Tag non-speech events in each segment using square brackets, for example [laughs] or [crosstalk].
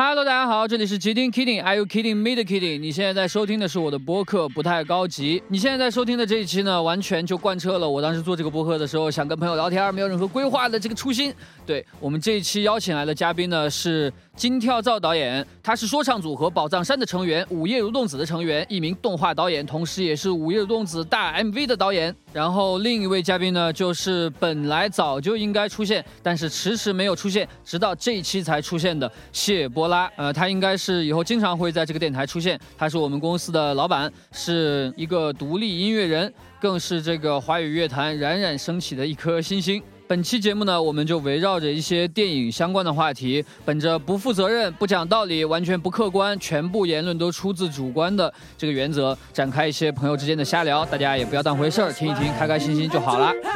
Hello，大家好，这里是吉丁 Kidding，Are you kidding me 的 Kidding？你现在在收听的是我的播客，不太高级。你现在在收听的这一期呢，完全就贯彻了我当时做这个播客的时候，想跟朋友聊天，没有任何规划的这个初心。对我们这一期邀请来的嘉宾呢是金跳蚤导演，他是说唱组合宝藏山的成员，午夜蠕动子的成员，一名动画导演，同时也是午夜蠕动子大 MV 的导演。然后另一位嘉宾呢，就是本来早就应该出现，但是迟迟没有出现，直到这一期才出现的谢波拉。呃，他应该是以后经常会在这个电台出现。他是我们公司的老板，是一个独立音乐人，更是这个华语乐坛冉冉升起的一颗新星。本期节目呢，我们就围绕着一些电影相关的话题，本着不负责任、不讲道理、完全不客观、全部言论都出自主观的这个原则，展开一些朋友之间的瞎聊，大家也不要当回事儿，听一听，开开心心就好了。OK，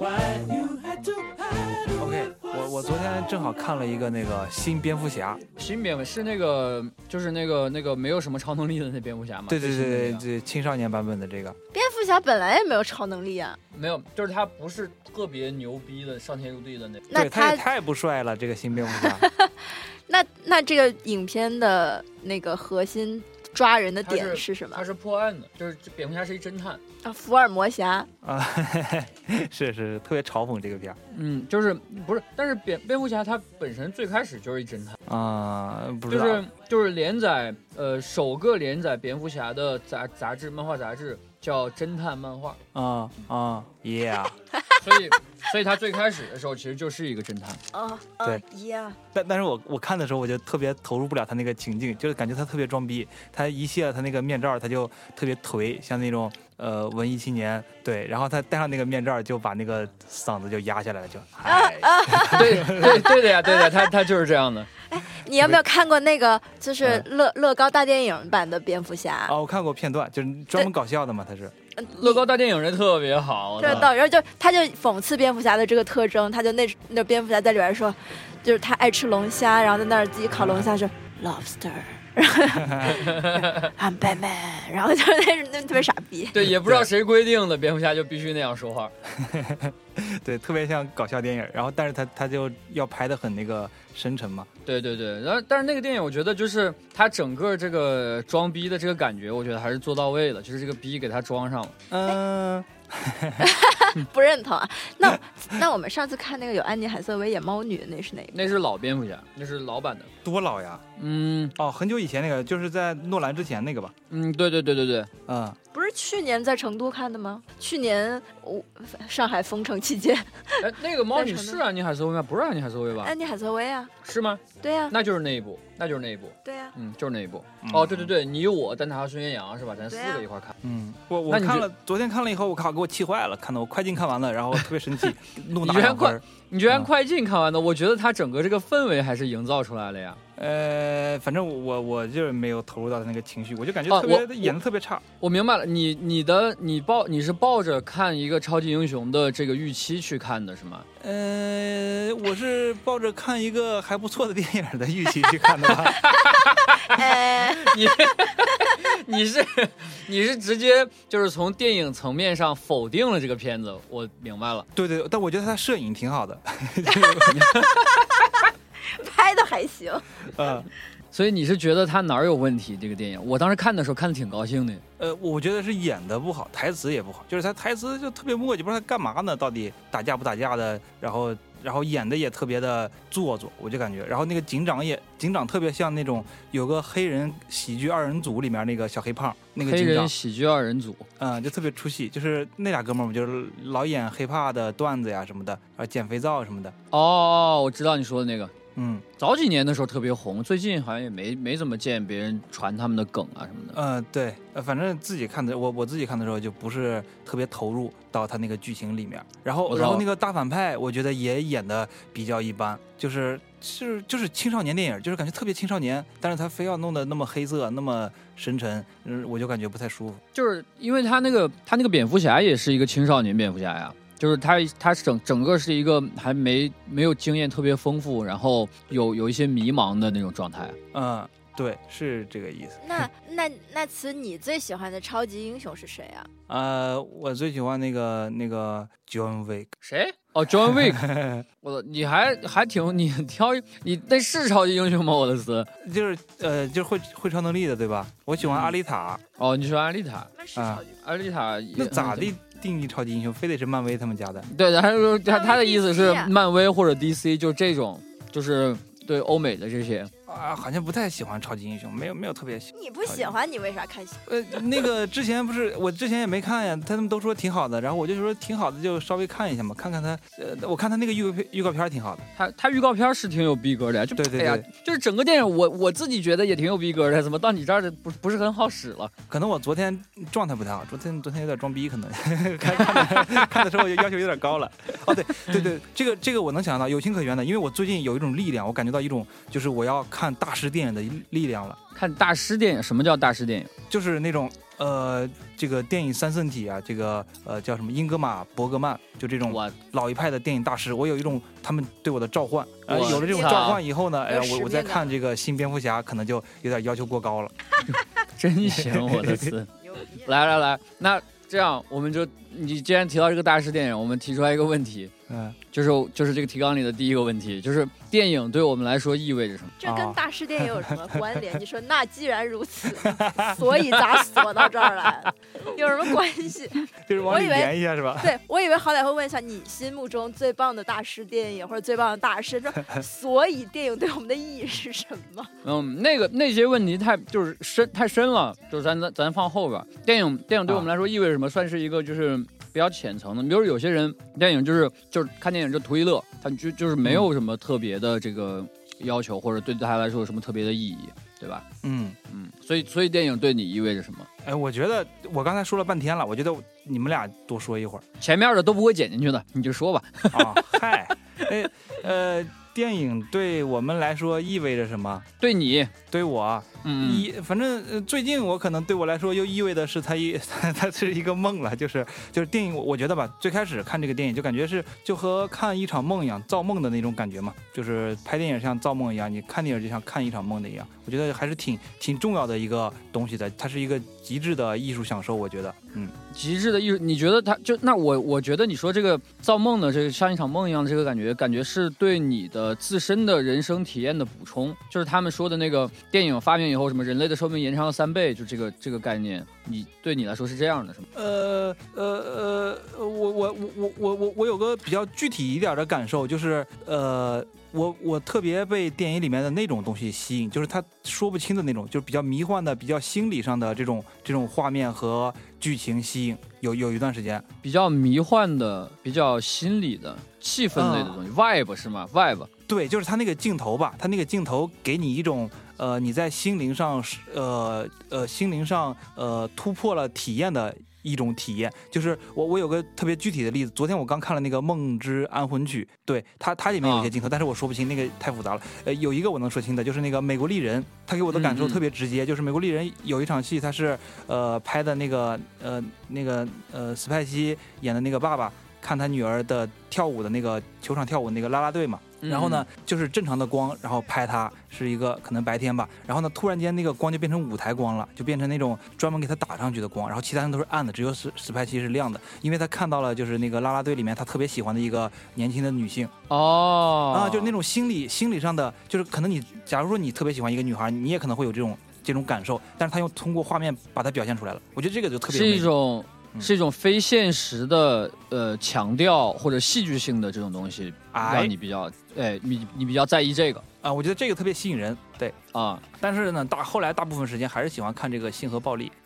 我我昨天正好看了一个那个新蝙蝠侠，新蝙蝠是那个，就是那个那个没有什么超能力的那蝙蝠侠吗？对对对对青少年版本的这个，蝙蝠侠本来也没有超能力啊，没有，就是他不是特别牛逼的上天入地的那。那对，他也太不帅了，这个新蝙蝠侠。[laughs] 那那这个影片的那个核心抓人的点是什么他是破案的，就是蝙蝠侠是一侦探。啊？福尔摩侠啊，[laughs] 是是是，特别嘲讽这个片儿嗯，就是不是，但是蝙蝙蝠侠他本身最开始就是一侦探，啊，不知道就是就是连载呃首个连载蝙蝠侠的杂杂志漫画杂志叫侦探漫画，啊啊，Yeah，所以所以他最开始的时候其实就是一个侦探。啊，对。呀，但但是我我看的时候我就特别投入不了他那个情境，就是感觉他特别装逼，他一卸了他那个面罩，他就特别颓，像那种呃文艺青年，对，然后他戴上那个面罩就把那个嗓子就压下来了，就嗨，[laughs] 对对对的呀，对的呀，他他就是这样的。哎你有没有看过那个就是嗯乐乐高大电影版的蝙蝠侠？哦，我看过片段，就是专门搞笑的嘛，他是。嗯乐高大电影人特别好，我操这到，然后就他就讽刺蝙蝠侠的这个特征，他就那那蝙蝠侠在里边说，就是他爱吃龙虾，然后在那儿自己烤龙虾说 lobster，然后 I'm [laughs] Batman，然后就是那那特别傻逼。对，也不知道谁规定的，蝙蝠侠就必须那样说话。[laughs] 对，特别像搞笑电影，然后但是他他就要拍的很那个深沉嘛，对对对，然后但是那个电影，我觉得就是他整个这个装逼的这个感觉，我觉得还是做到位了，就是这个逼给他装上了。嗯、[laughs] 不认同啊。那那我们上次看那个有安妮海瑟薇演猫女的那是哪个？那是老蝙蝠侠，那是老版的。多老呀！嗯哦，很久以前那个，就是在诺兰之前那个吧，嗯，对对对对对，嗯，不是去年在成都看的吗？去年我上海封城期间，哎，那个猫女是安妮海瑟薇吗？不是安妮海瑟薇吧？安妮海瑟薇啊，是吗？对呀、那就是那一部，那就是那一部，对呀、嗯，就是那一部。嗯哦，对对对，你我丹塔和孙元阳是吧？咱四个一块儿看。嗯，我我看了，昨天看了以后，我靠，给我气坏了，看的我快进看完了，然后特别生气，[laughs] 怒打两分儿。你居然嗯快进看完的，我觉得他整个这个氛围还是营造出来了呀。呃，反正我我就是没有投入到他那个情绪，我就感觉哦特别、我演的特别差。我明白了，你你的你抱你是抱着看一个超级英雄的这个预期去看的是吗？呃，我是抱着看一个还不错的电影的预期去看的 [laughs] [laughs] 你你是你是直接就是从电影层面上否定了这个片子，我明白了。对对，但我觉得他摄影挺好的。[laughs] [laughs] 拍的还行。嗯 [laughs] 所以你是觉得他哪儿有问题？这个电影，我当时看的时候看的挺高兴的。呃，我觉得是演的不好，台词也不好，就是他台词就特别磨叽，不知道他干嘛呢，到底打架不打架的，然后然后演的也特别的做作，我就感觉，然后那个警长也警长特别像那种有个黑人喜剧二人组里面那个小黑胖那个黑警长，人喜剧二人组，嗯，就特别出戏，就是那俩哥们儿嘛，就是老演黑怕的段子呀什么的，啊捡肥皂什么的，哦哦，我知道你说的那个。嗯。早几年的时候特别红，最近好像也没没怎么见别人传他们的梗啊什么的。呃对，呃反正自己看的我我自己看的时候就不是特别投入到他那个剧情里面，然后然后那个大反派我觉得也演的比较一般，就是是就是青少年电影，就是感觉特别青少年，但是他非要弄得那么黑色那么深沉，嗯，我就感觉不太舒服。就是因为他那个他那个蝙蝠侠也是一个青少年蝙蝠侠呀，就是他他整整个是一个还没没有经验特别丰富，然后有有一些迷茫的那种状态。嗯，对，是这个意思。那那那词，你最喜欢的超级英雄是谁啊？[laughs] 呃，我最喜欢那个那个 John Wick，谁？哦，John [laughs] Wick。我的，你还还挺你挑你那是超级英雄吗？我的词就是呃，就是会会超能力的，对吧？我喜欢阿丽塔。哦，你喜欢阿丽塔？那是超级。阿丽塔那咋地定义超级英雄？非得是漫威他们家的？对，他说他他的意思是漫威或者 DC，就这种，就是对欧美的这些。啊，好像不太喜欢超级英雄，没有没有特别喜。你不喜欢，你为啥看？呃，那个之前不是我之前也没看呀，他们都说挺好的，然后我就说挺好的，就稍微看一下嘛，看看他。呃，我看他那个预告片，预告片挺好的。他他预告片是挺有逼格的，就对对对，就是整个电影我我自己觉得也挺有逼格的，怎么到你这儿的不不是很好使了？可能我昨天状态不太好，昨天昨天有点装逼，可能 [laughs] 看看看的时候就要求有点高了。哦，对对对，这个这个我能想到，有情可原的，因为我最近有一种力量，我感觉到一种就是我要看大师电影的。力量了，看大师电影，什么叫大师电影？就是那种呃，这个电影三圣体啊，这个呃叫什么英格玛伯格曼，就这种老一派的电影大师。我有一种他们对我的召唤，呃，有了这种召唤以后呢，哎呀，我我再看这个新蝙蝠侠，可能就有点要求过高了。[laughs] 真行，我的词，[laughs] 来来来，那这样我们就，你既然提到这个大师电影，我们提出来一个问题。嗯，就是就是这个提纲里的第一个问题，就是电影对我们来说意味着什么？这跟大师电影有什么关联？你说那既然如此，[laughs] 所以咋锁到这儿来？有什么关系？[laughs] 就是往里连一下是吧？对，我以为好歹会问一下你心目中最棒的大师电影或者最棒的大师，说所以电影对我们的意义是什么？[laughs] 嗯，那个那些问题太就是深太深了，就是咱咱咱放后边。电影电影对我们来说意味着什么？算是一个就是。比较浅层的，比如有些人电影就是就是看电影就图一乐，他就就是没有什么特别的这个要求，或者对他来说有什么特别的意义，对吧？嗯嗯，所以所以电影对你意味着什么？哎，我觉得我刚才说了半天了，我觉得你们俩多说一会儿，前面的都不会剪进去的，你就说吧。啊，[laughs] 嗨，哎呃。电影对我们来说意味着什么？对你，对我，嗯，一反正最近我可能对我来说又意味的是它一 [laughs] 它是一个梦了，就是就是电影，我觉得吧，最开始看这个电影就感觉是就和看一场梦一样，造梦的那种感觉嘛，就是拍电影像造梦一样，你看电影就像看一场梦的一样，我觉得还是挺挺重要的一个东西的，它是一个极致的艺术享受，我觉得，嗯。极致的艺术，你觉得它就那我我觉得你说这个造梦的这个像一场梦一样的这个感觉，感觉是对你的自身的人生体验的补充，就是他们说的那个电影发明以后什么人类的寿命延长了三倍，就这个这个概念，你对你来说是这样的，是吗？呃呃呃，我我我我我我我有个比较具体一点的感受，就是呃。我我特别被电影里面的那种东西吸引，就是他说不清的那种，就是比较迷幻的、比较心理上的这种这种画面和剧情吸引。有有一段时间，比较迷幻的、比较心理的、气氛类的东西，vibe 是吗？vibe 对，就是他那个镜头吧，他那个镜头给你一种呃你在心灵上呃呃心灵上呃突破了体验的。一种体验，就是我我有个特别具体的例子，昨天我刚看了那个《梦之安魂曲》，对它它里面有些镜头，但是我说不清，那个太复杂了。呃，有一个我能说清的，就是那个《美国丽人》，他给我的感受特别直接，就是《美国丽人》有一场戏，他是呃拍的那个呃那个呃斯派西演的那个爸爸看他女儿的跳舞的那个球场跳舞那个啦啦队嘛。然后呢，就是正常的光，然后拍它是一个可能白天吧。然后呢，突然间那个光就变成舞台光了，就变成那种专门给他打上去的光。然后其他人都是暗的，只有史史派西是亮的，因为他看到了就是那个啦啦队里面他特别喜欢的一个年轻的女性。哦，啊，就是那种心理心理上的，就是可能你假如说你特别喜欢一个女孩，你也可能会有这种这种感受，但是他又通过画面把它表现出来了。我觉得这个就特别是一种。是一种非现实的呃强调或者戏剧性的这种东西，让你比较哎你你比较在意这个啊？我觉得这个特别吸引人，对啊。但是呢，大后来大部分时间还是喜欢看这个性和暴力。[laughs]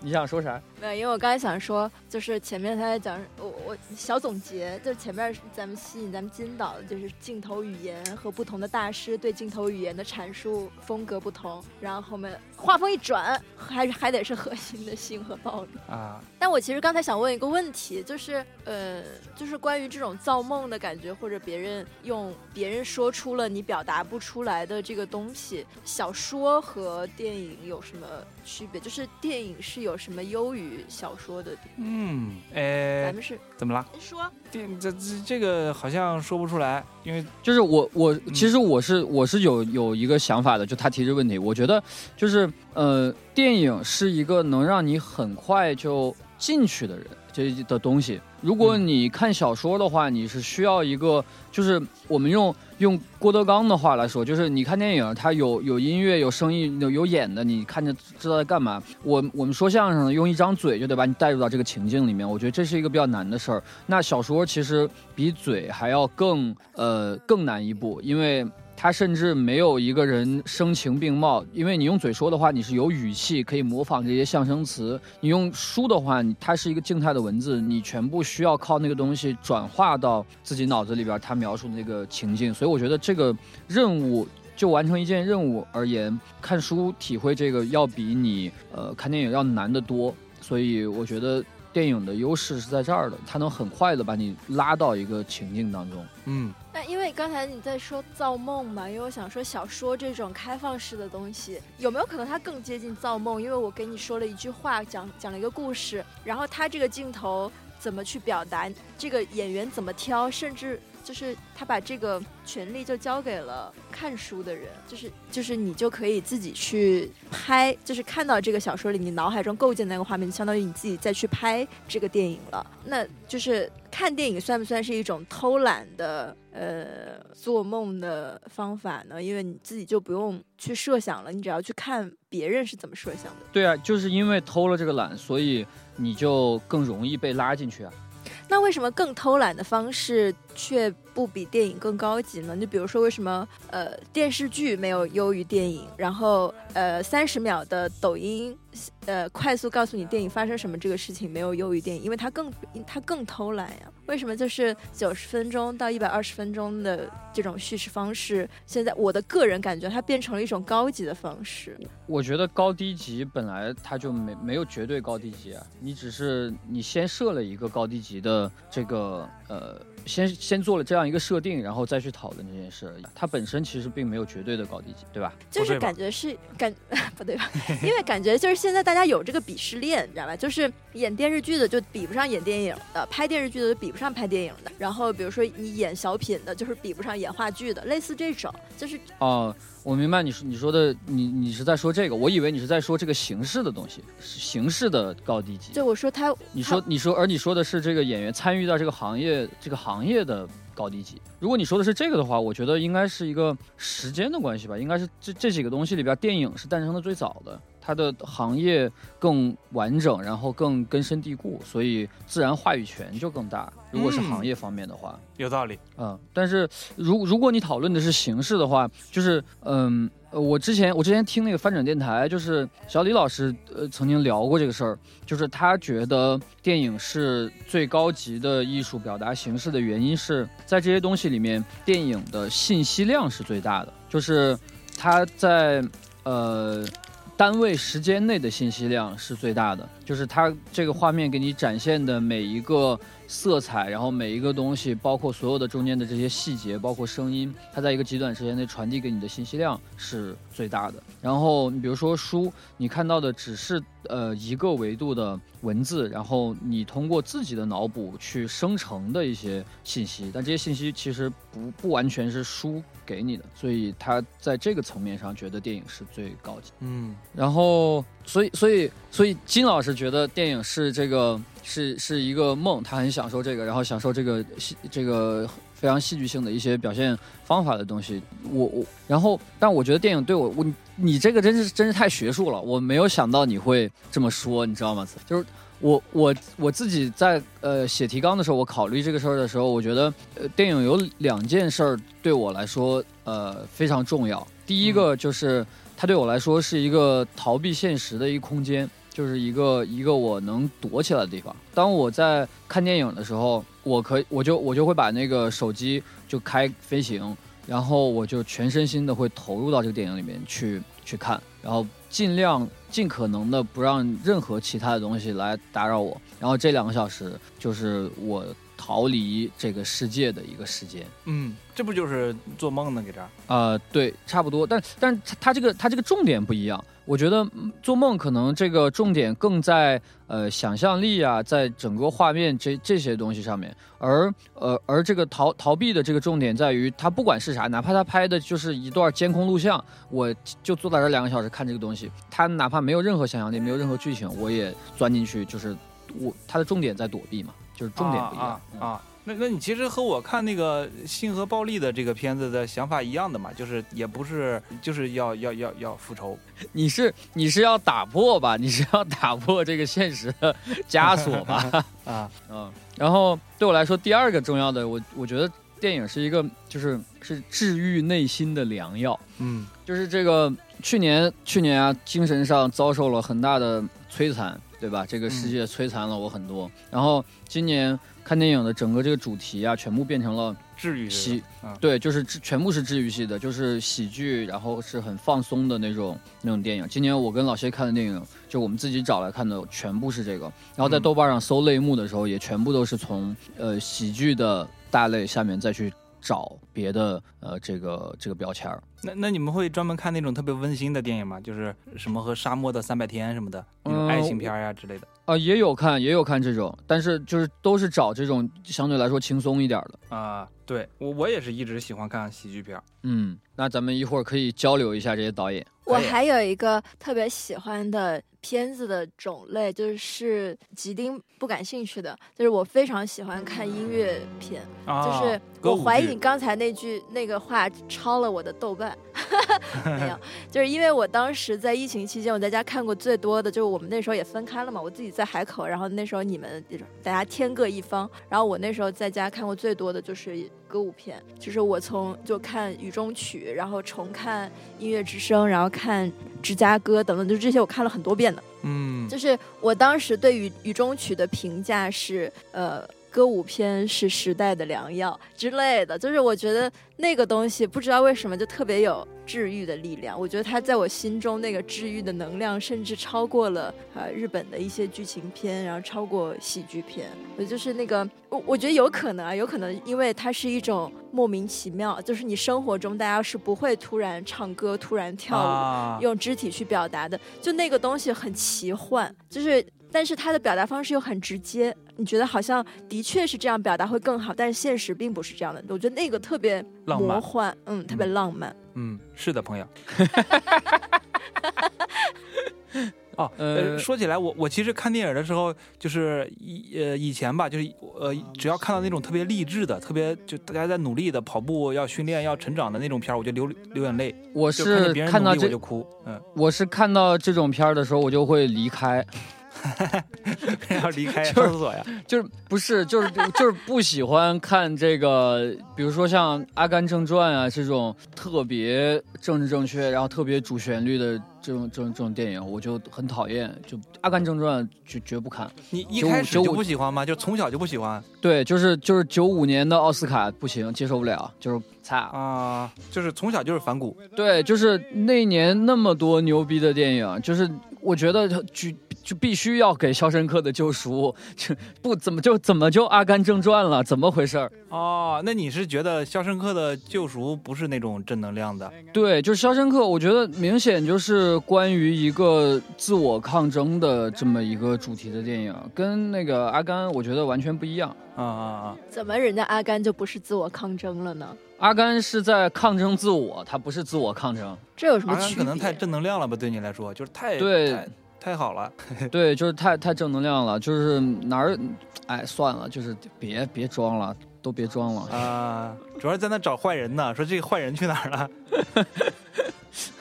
你想说啥？没有，因为我刚才想说，就是前面他在讲，我我小总结，就是前面咱们吸引咱们金导的，就是镜头语言和不同的大师对镜头语言的阐述风格不同，然后后面画风一转，还是还得是核心的性和暴力。啊，但我其实刚才想问一个问题，就是呃，就是关于这种造梦的感觉，或者别人用别人说出了你表达不出来的这个东西，小说和电影有什么区别？就是电影是有什么优于小说的？嗯，哎咱，们是怎么了？您说，电这这这个好像说不出来，因为就是我我其实我是我是有有一个想法的，就他提这个问题，我觉得就是呃，电影是一个能让你很快就进去的人这的东西。如果嗯你看小说的话，你是需要一个，就是我们用用郭德纲的话来说，就是你看电影，它有有音乐、有声音、有有演的，你看着知道在干嘛。我我们说相声的，用一张嘴就得把你带入到这个情境里面，我觉得这是一个比较难的事儿。那小说其实比嘴还要更呃更难一步，因为他甚至没有一个人声情并茂。因为你用嘴说的话，你是有语气，可以模仿这些象声词；你用书的话，它是一个静态的文字，你全部需要靠那个东西转化到自己脑子里边，他描述的那个情境。所以我觉得这个任务。就完成一件任务而言，看书体会这个要比你呃看电影要难得多。所以我觉得电影的优势是在这儿的，它能很快的把你拉到一个情境当中。嗯，那因为刚才你在说造梦嘛，因为我想说小说这种开放式的东西，有没有可能它更接近造梦？因为我给你说了一句话，讲讲了一个故事，然后它这个镜头怎么去表达，这个演员怎么挑，甚至就是他把这个权利就交给了看书的人，就是就是你就可以自己去拍，就是看到这个小说里，你脑海中构建的那个画面，相当于你自己再去拍这个电影了。那就是看电影算不算是一种偷懒的呃做梦的方法呢？因为你自己就不用去设想了，你只要去看别人是怎么设想的。对啊，就是因为偷了这个懒，所以你就更容易被拉进去啊。那为什么更偷懒的方式却不比电影更高级呢？就比如说，为什么呃电视剧没有优于电影，然后呃三十秒的抖音呃快速告诉你电影发生什么这个事情没有优于电影，因为它更它更偷懒呀。为什么就是九十分钟到一百二十分钟的这种叙事方式，现在我的个人感觉它变成了一种高级的方式。我觉得高低级本来它就没没有绝对高低级啊，你只是你先设了一个高低级的这个呃，先先做了这样一个设定，然后再去讨论这件事而已。它本身其实并没有绝对的高低级，对吧？就是感觉是感 [laughs] 不对吧？[laughs] 因为感觉就是现在大家有这个鄙视链，你知道吧？就是演电视剧的就比不上演电影的，拍电视剧的就比不上拍电影的。然后比如说你演小品的，就是比不上演话剧的，类似这种，就是哦、我明白你说你说的，你你是在说这个，我以为你是在说这个形式的东西，形式的高低级。对我说他你说你说，而你说的是这个演员参与到这个行业这个行业的高低级。如果你说的是这个的话，我觉得应该是一个时间的关系吧，应该是这这几个东西里边，电影是诞生的最早的，它的行业更完整，然后更根深蒂固，所以自然话语权就更大。如果是嗯行业方面的话，有道理。嗯，但是如如果你讨论的是形式的话，就是嗯。呃，我之前我之前听那个翻转电台，就是小李老师呃曾经聊过这个事儿，就是他觉得电影是最高级的艺术表达形式的原因是在这些东西里面，电影的信息量是最大的，就是它在呃单位时间内的信息量是最大的，就是它这个画面给你展现的每一个色彩，然后每一个东西，包括所有的中间的这些细节，包括声音，它在一个极短时间内传递给你的信息量是最大的。然后你比如说书，你看到的只是呃一个维度的文字，然后你通过自己的脑补去生成的一些信息，但这些信息其实不不完全是书给你的，所以他在这个层面上觉得电影是最高级。嗯，然后，所以，所以，所以，金老师觉得电影是这个是是一个梦，他很享受这个，然后享受这个戏这个非常戏剧性的一些表现方法的东西。我我，然后，但我觉得电影对我我你这个真是真是太学术了，我没有想到你会这么说，你知道吗？就是。我我我自己在呃写提纲的时候，我考虑这个事儿的时候，我觉得呃电影有两件事儿对我来说呃非常重要。第一个就是它对我来说是一个逃避现实的一个空间，就是一个一个我能躲起来的地方。当我在看电影的时候，我可以我就我就会把那个手机就开飞行，然后我就全身心的会投入到这个电影里面去去看，然后尽量尽可能的不让任何其他的东西来打扰我。然后这两个小时就是我逃离这个世界的一个时间。嗯，这不就是做梦呢？给这儿，呃，对，差不多，但但是它它这个它这个重点不一样。我觉得嗯做梦可能这个重点更在呃想象力啊，在整个画面这这些东西上面，而呃而这个逃逃避的这个重点在于，他不管是啥，哪怕他拍的就是一段监控录像，我就坐在这两个小时看这个东西，他哪怕没有任何想象力，没有任何剧情，我也钻进去，就是我他的重点在躲避嘛，就是重点不一样啊那那你其实和我看那个性和暴力的这个片子的想法一样的嘛，就是也不是就是要要要要复仇，你是你是要打破吧？你是要打破这个现实的枷锁吧？[laughs] 啊，嗯，然后对我来说，第二个重要的，我我觉得电影是一个，就是是治愈内心的良药。嗯就是这个去年去年啊，精神上遭受了很大的摧残，对吧？这个世界摧残了我很多。然后今年看电影的整个这个主题啊，全部变成了治愈系，啊对，就是全部是治愈系的，就是喜剧，然后是很放松的那种那种电影。今年我跟老谢看的电影，就我们自己找来看的，全部是这个。然后在嗯豆瓣上搜类目的时候，也全部都是从呃喜剧的大类下面再去找别的呃这个这个标签儿。那那你们会专门看那种特别温馨的电影吗？就是什么和沙漠的三百天什么的那种嗯爱情片呀、之类的啊、也有看，也有看这种，但是就是都是找这种相对来说轻松一点的。啊。对我我也是一直喜欢看喜剧片。嗯，那咱们一会儿可以交流一下这些导演。我还有一个特别喜欢的片子的种类，就是吉丁不感兴趣的，就是我非常喜欢看音乐片。啊，就是我怀疑你刚才那那句那个话抄了我的豆瓣，[laughs] 没有，就是因为我当时在疫情期间，我在家看过最多的，就是我们那时候也分开了嘛，我自己在海口，然后那时候你们大家天各一方，然后我那时候在家看过最多的就是歌舞片，就是我从就看《雨中曲》，然后重看《音乐之声》，然后看《芝加哥》等等，就这些我看了很多遍的。嗯，就是我当时对于《雨中曲》的评价是，呃，歌舞片是时代的良药之类的。就是我觉得那个东西不知道为什么就特别有治愈的力量。我觉得它在我心中那个治愈的能量，甚至超过了呃日本的一些剧情片，然后超过喜剧片。我就是那个，我我觉得有可能啊，有可能因为它是一种莫名其妙，就是你生活中大家是不会突然唱歌、突然跳舞。啊，用肢体去表达的，就那个东西很奇幻，就是但是它的表达方式又很直接，你觉得好像的确是这样表达会更好，但是现实并不是这样的。我觉得那个特别浪幻，嗯，特别浪漫。嗯，是的，朋友。[laughs] 哦，呃，呃说起来，我我其实看电影的时候，就是以呃以前吧，就是呃，只要看到那种特别励志的、特别就大家在努力的跑步、要训练、要成长的那种片儿，我就流流眼泪。我是别人努力我看到这就哭，嗯，我是看到这种片儿的时候，我就会离开，[laughs] 要离开 [laughs] 厕所呀。就是不是就是就是不喜欢看这个，比如说像《阿甘正传》啊这种特别政治正确，然后特别主旋律的这种这种这种电影，我就很讨厌。就《阿甘正传》绝绝不看。你一开始就不喜欢吗？就从小就不喜欢对，就是就是九五年的奥斯卡不行，接受不了，就是菜。啊？就是从小就是反骨对，就是那年那么多牛逼的电影，就是我觉得就就必须要给《肖申克的救赎》，就不怎么就怎么就《阿甘正传》了，怎么回事儿？哦。那你是觉得《肖申克的救赎》不是那种正能量的？对，就是《肖申克》，我觉得明显就是关于一个自我抗争的这么一个主题的电影，跟那个《阿甘》我觉得完全不一样。啊啊啊！怎么人家阿甘就不是自我抗争了呢？阿甘是在抗争自我，他不是自我抗争。这有什么区别？可能太正能量了吧？对你来说，就是太对太太好了。[laughs] [laughs] 对，就是太太正能量了，就是哪儿，哎，算了，就是别别装了，都别装了。啊，主要是在那找坏人呢，说这个坏人去哪儿了？[laughs]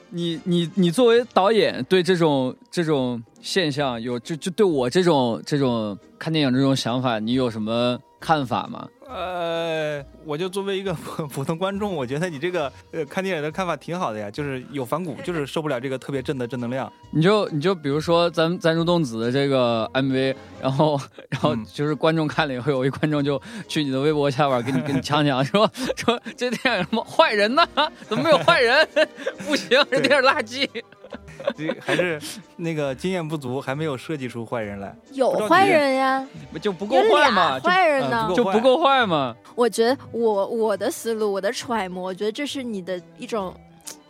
你你你作为导演，对这种这种现象有就就对我这种这种看电影这种想法，你有什么看法吗？呃，我就作为一个普 [laughs] 普通观众，我觉得你这个呃看电影的看法挺好的呀，就是有反骨，就是受不了这个特别正的正能量。你就你就比如说咱咱入动子的这个 MV，[laughs] 然后然后嗯就是观众看了以后，有一观众就去你的微博下边给你 [laughs] 给你呛呛，说说这电影什么坏人呢？怎么没有坏人？不行，这电影垃圾。[laughs] 这还是那个经验不足，还没有设计出坏人来。有坏人呀，就不够坏嘛，坏人呢。就不够坏嘛。我觉得我我的思路，我的揣摩，我觉得这是你的一种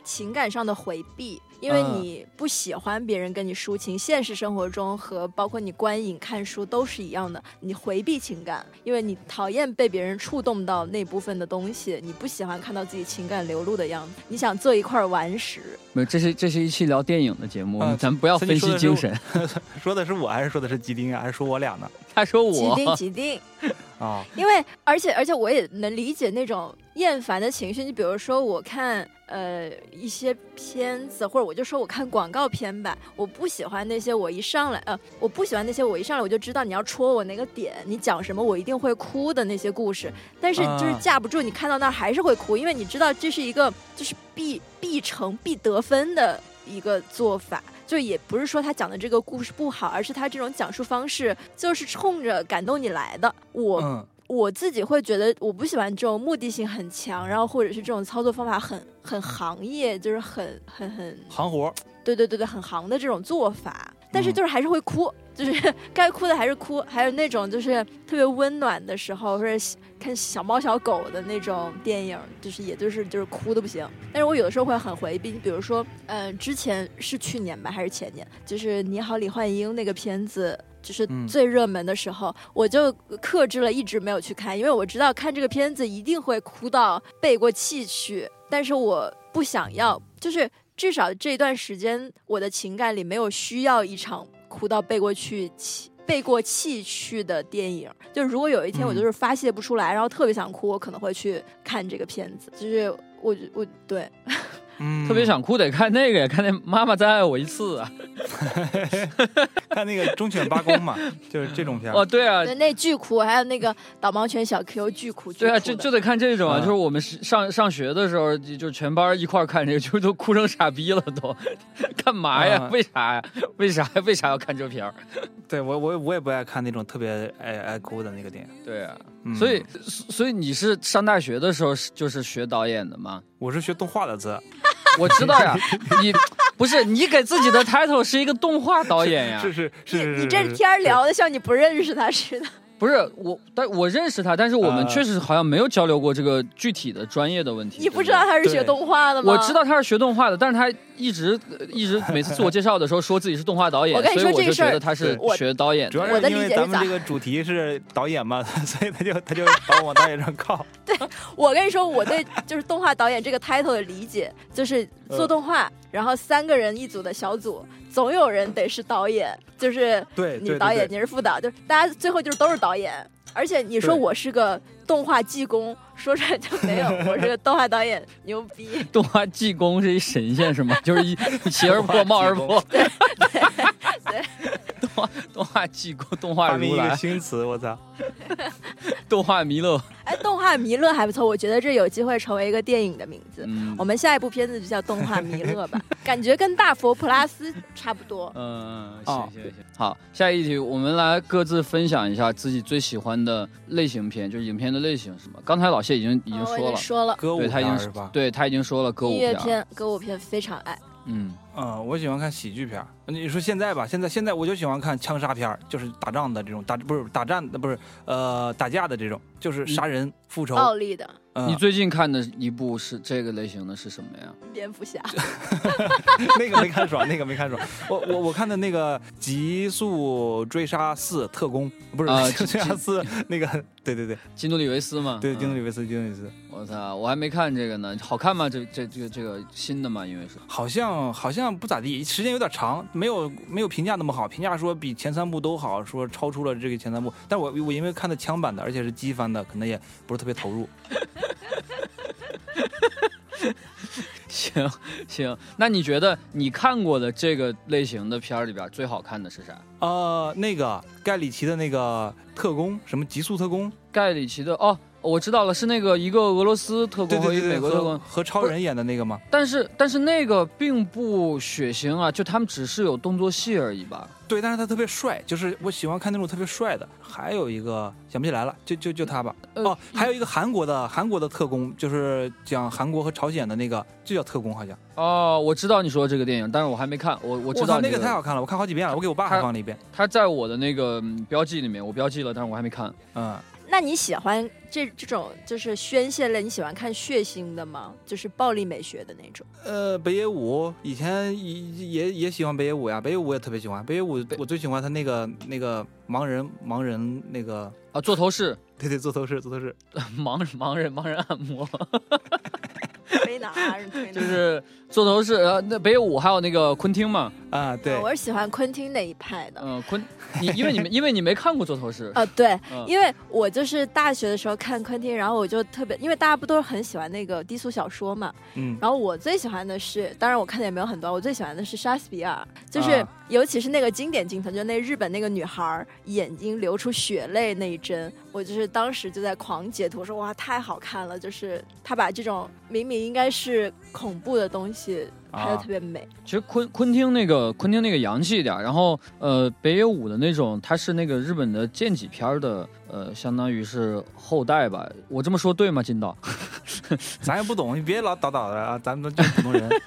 情感上的回避，因为嗯你不喜欢别人跟你抒情，现实生活中和包括你观影看书都是一样的，你回避情感，因为你讨厌被别人触动到那部分的东西，你不喜欢看到自己情感流露的样子，你想做一块顽石。没有，这是这是一期聊电影的节目，嗯咱们不要分析精神。[laughs] 说的是我还是说的是吉丁啊？还是说我俩呢？他说几我，定几定，啊，因为而且而且我也能理解那种厌烦的情绪。你比如说，我看呃一些片子，或者我就说我看广告片吧，我不喜欢那些我一上来呃我不喜欢那些我一上来我就知道你要戳我哪个点，你讲什么我一定会哭的那些故事。但是就是啊架不住你看到那儿还是会哭，因为你知道这是一个就是必必成必得分的一个做法。就也不是说他讲的这个故事不好，而是他这种讲述方式就是冲着感动你来的。我嗯我自己会觉得我不喜欢这种目的性很强，然后或者是这种操作方法很很行业，就是很很很行活，对对对对很行的这种做法。但是嗯就是还是会哭，就是 [laughs] 该哭的还是哭。还有那种就是特别温暖的时候，或者看小猫小狗的那种电影，就是也就是就是哭的不行。但是我有的时候会很回避，你比如说，嗯、之前是去年吧还是前年，就是《你好，李焕英》那个片子。就是嗯最热门的时候，我就克制了，一直没有去看，因为我知道看这个片子一定会哭到背过气去，但是我不想要，就是至少这段时间我的情感里没有需要一场哭到背过去气背过气去的电影。就如果有一天我嗯就是发泄不出来，然后特别想哭，我可能会去看这个片子。就是我我对嗯，特别想哭，得看那个呀，看那《妈妈再爱我一次》啊。[laughs] 看那个《忠犬八公》嘛，[laughs] 就是这种片儿。哦，对啊，对那巨哭，还有那个导盲犬小 Q 巨哭，巨对啊，就就得看这种啊，嗯就是我们上上学的时候，就就全班一块儿看这个，就都哭成傻逼了都，[laughs] 干嘛呀？嗯为啥呀？为啥为啥要看这片儿？对我我我也不爱看那种特别爱爱哭的那个电影。对啊，嗯所以所以你是上大学的时候就是学导演的吗？我是学动画的字，[laughs] 我知道呀，你不是你给自己的 title 是一个动画导演呀？[laughs] 是是是是是。你这天聊的像你不认识他似的。不是我，但我认识他，但是我们呃确实好像没有交流过这个具体的专业的问题。你不对知道他是学动画的吗？我知道他是学动画的，但是他一直呃一直每次自我介绍的时候说自己是动画导演，我跟你所以我就说这事儿觉得他是学导演的。主要我的是因为理解是咱们这个 [laughs] 主题是导演嘛，[laughs] 所以他就他就把我往导演上靠。[laughs] 对我跟你说，我对就是动画导演这个 title 的理解，就是做动画，然后三个人一组的小组，总有人得是导演，就是对，你导演，你是副导，就是大家最后就是都是导演。而且你说我是个动画技工，[laughs] 说出来就没有，[laughs] 我是个动画导演，牛逼。动画技工是一神仙是吗？[laughs] 就是一骑而破冒而破。对对 [laughs] 动画动画技工，动画发明一个如来，新词，我操！[laughs] 动画弥勒。哎，动画弥勒还不错，我觉得这有机会成为一个电影的名字。嗯我们下一部片子就叫《动画弥勒》吧，[laughs] 感觉跟大佛普拉斯差不多。嗯，哦行行行，好，下一题，我们来各自分享一下自己最喜欢的类型片，就是影片的类型是什么？刚才老谢已经已经说了，经说了，歌舞对他已经是吧？对他已经说了歌舞片，音乐片、歌舞片非常爱。嗯，嗯，我喜欢看喜剧片儿。你说现在吧，现在现在我就喜欢看枪杀片儿，就是打仗的这种打不是打战的不是呃打架的这种，就是杀人复仇。暴力的嗯你最近看的一部是这个类型的是什么呀？蝙蝠侠，[laughs] 那个没看爽，那个没看爽。我我我看的那个《极速追杀四特工》，不是啊《极速追杀四》那个，对对对基努里维斯嘛？对，嗯基努里维斯，基努里维斯，我操，我还没看这个呢，好看吗？这这这个这个新的吗？因为是好像好像不咋地，时间有点长，没有没有评价那么好，评价说比前三部都好，说超出了这个前三部。但我我因为看的枪版的，而且是机翻的，可能也不是特别投入。[laughs] 行行，那你觉得你看过的这个类型的片儿里边最好看的是啥？呃，那个盖里奇的那个特工，什么极速特工，盖里奇的哦，我知道了，是那个一个俄罗斯特工和一个美国特工，和超人演的那个吗？但是但是那个并不血腥啊，就他们只是有动作戏而已吧。对，但是他特别帅，就是我喜欢看那种特别帅的。还有一个想不起来了，就就就他吧。呃哦，还有一个韩国的韩国的特工，就是讲韩国和朝鲜的那个，就叫特工，好像。哦，我知道你说的这个电影，但是我还没看。我我知道那个个太好看了，我看好几遍了，我给我爸还放了一遍。他在我的那个嗯标记里面，我标记了，但是我还没看。嗯，那你喜欢这这种就是宣泄类？你喜欢看血腥的吗？就是暴力美学的那种？呃，北野武以前也也也喜欢北野武呀，北野武也特别喜欢。北野武我最喜欢他那个那个盲人盲人那个，啊，做头饰，[laughs] 对对，做头饰做头饰。盲 [laughs] 盲人盲人按摩，推拿还是推拿？就是做头市。呃，那北野武还有那个昆汀嘛，啊，对。嗯，我是喜欢昆汀那一派的。嗯、昆，你因为你们 [laughs] 因为你没看过座头饰，呃，对，嗯。因为我就是大学的时候看昆汀，然后我就特别，因为大家不都是很喜欢那个低俗小说嘛，嗯。然后我最喜欢的是，当然我看的也没有很多，我最喜欢的是莎士比亚，就是、啊。尤其是那个经典镜头，就那日本那个女孩眼睛流出血泪那一帧，我就是当时就在狂截图，说哇太好看了，就是他把这种明明应该是恐怖的东西拍的啊特别美，其实昆昆汀那个昆汀那个洋气一点，然后呃北野武的那种，他是那个日本的剑戟片的，呃，相当于是后代吧。我这么说对吗，金导？[laughs] 咱也不懂，你别老叨叨的啊，咱们就是普通人。[laughs]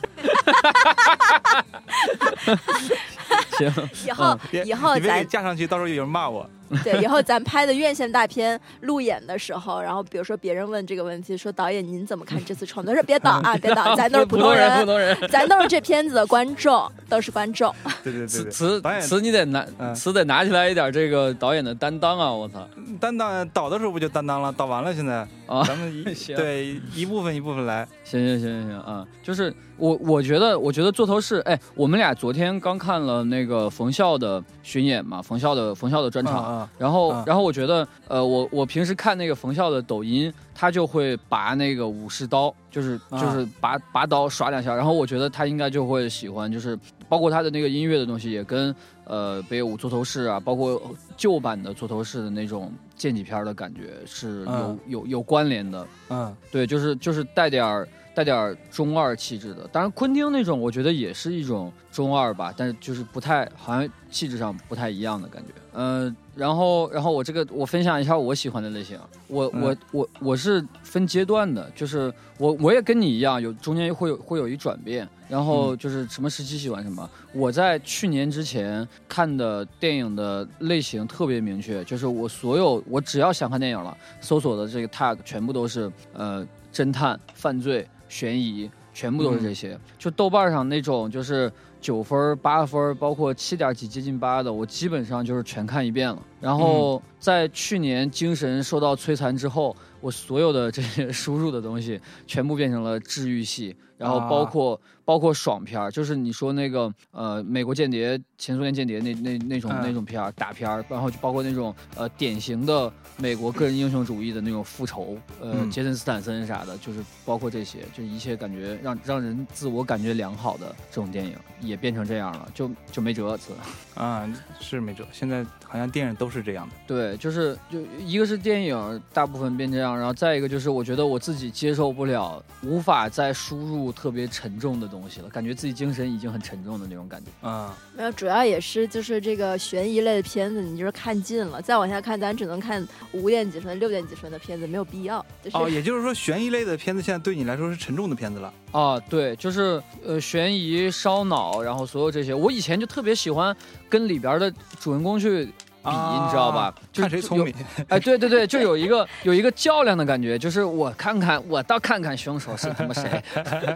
行，[laughs] 以后、以后你别给咱架上去，到时候有人骂我。对，以后咱拍的院线大片路演的时候，然后比如说别人问这个问题，说导演您怎么看这次创作？说别导啊，[laughs] 别导，咱都是普通人，普，通人。咱都是这片子的观众，都是观众。[laughs] 对对对词对，词导演词你得拿嗯词得拿起来一点这个导演的担当啊！我操担当导的时候不就担当了？导完了，现在啊！咱们一 [laughs] 行对一部分一部分来。行行行行行啊！就是我我觉得我觉得做头饰，哎，我们俩昨天刚看了那个冯笑的巡演嘛，冯笑的冯笑的专场，啊然后，嗯然后我觉得，呃，我我平时看那个冯笑的抖音，他就会拔那个武士刀，就是啊。就是拔拔刀耍两下，然后我觉得他应该就会喜欢，就是包括他的那个音乐的东西，也跟呃北野武做头饰啊，包括旧版的做头饰的那种剑戟片的感觉是有、嗯有有关联的，嗯。对，就是就是带点儿带点儿中二气质的。当然，昆汀那种我觉得也是一种中二吧，但是就是不太好像气质上不太一样的感觉。呃，然后然后我这个我分享一下我喜欢的类型，我我嗯我我是分阶段的，就是我我也跟你一样，有中间会有会有一转变，然后就是什么时期喜欢什么。我在去年之前看的电影的类型特别明确，就是我所有我只要想看电影了，搜索的这个 tag 全部都是呃侦探、犯罪、悬疑，全部都是这些。就豆瓣上那种就是九分、八分，包括七点几接近八的，我基本上就是全看一遍了。然后在去年精神受到摧残之后，我所有的这些 [laughs] 输入的东西全部变成了治愈系，然后包括、包括爽片儿，就是你说那个呃美国间谍、前苏联间谍那那那种、嗯那种片儿打片儿，然后就包括那种呃典型的美国个人英雄主义的那种复仇，呃、嗯杰森斯坦森啥的，就是包括这些，就一切感觉让让人自我感觉良好的这种电影也变成这样了，就就没辙词。[laughs] 啊，是没辙。现在好像电影都是这样的。对，就是就一个是电影大部分变这样，然后再一个就是我觉得我自己接受不了，无法再输入特别沉重的东西了，感觉自己精神已经很沉重的那种感觉。嗯，没有，主要也是就是这个悬疑类的片子，你就是看尽了，再往下看，咱只能看五点几分、六点几分的片子，没有必要。就是、哦，也就是说，悬疑类的片子现在对你来说是沉重的片子了。啊，对，就是呃悬疑、烧脑，然后所有这些，我以前就特别喜欢跟里边的主人公去比，啊你知道吧？就看谁聪明。哎，对对对，就有一个有一个较量的感觉，就是我看看，我倒看看凶手是他妈谁，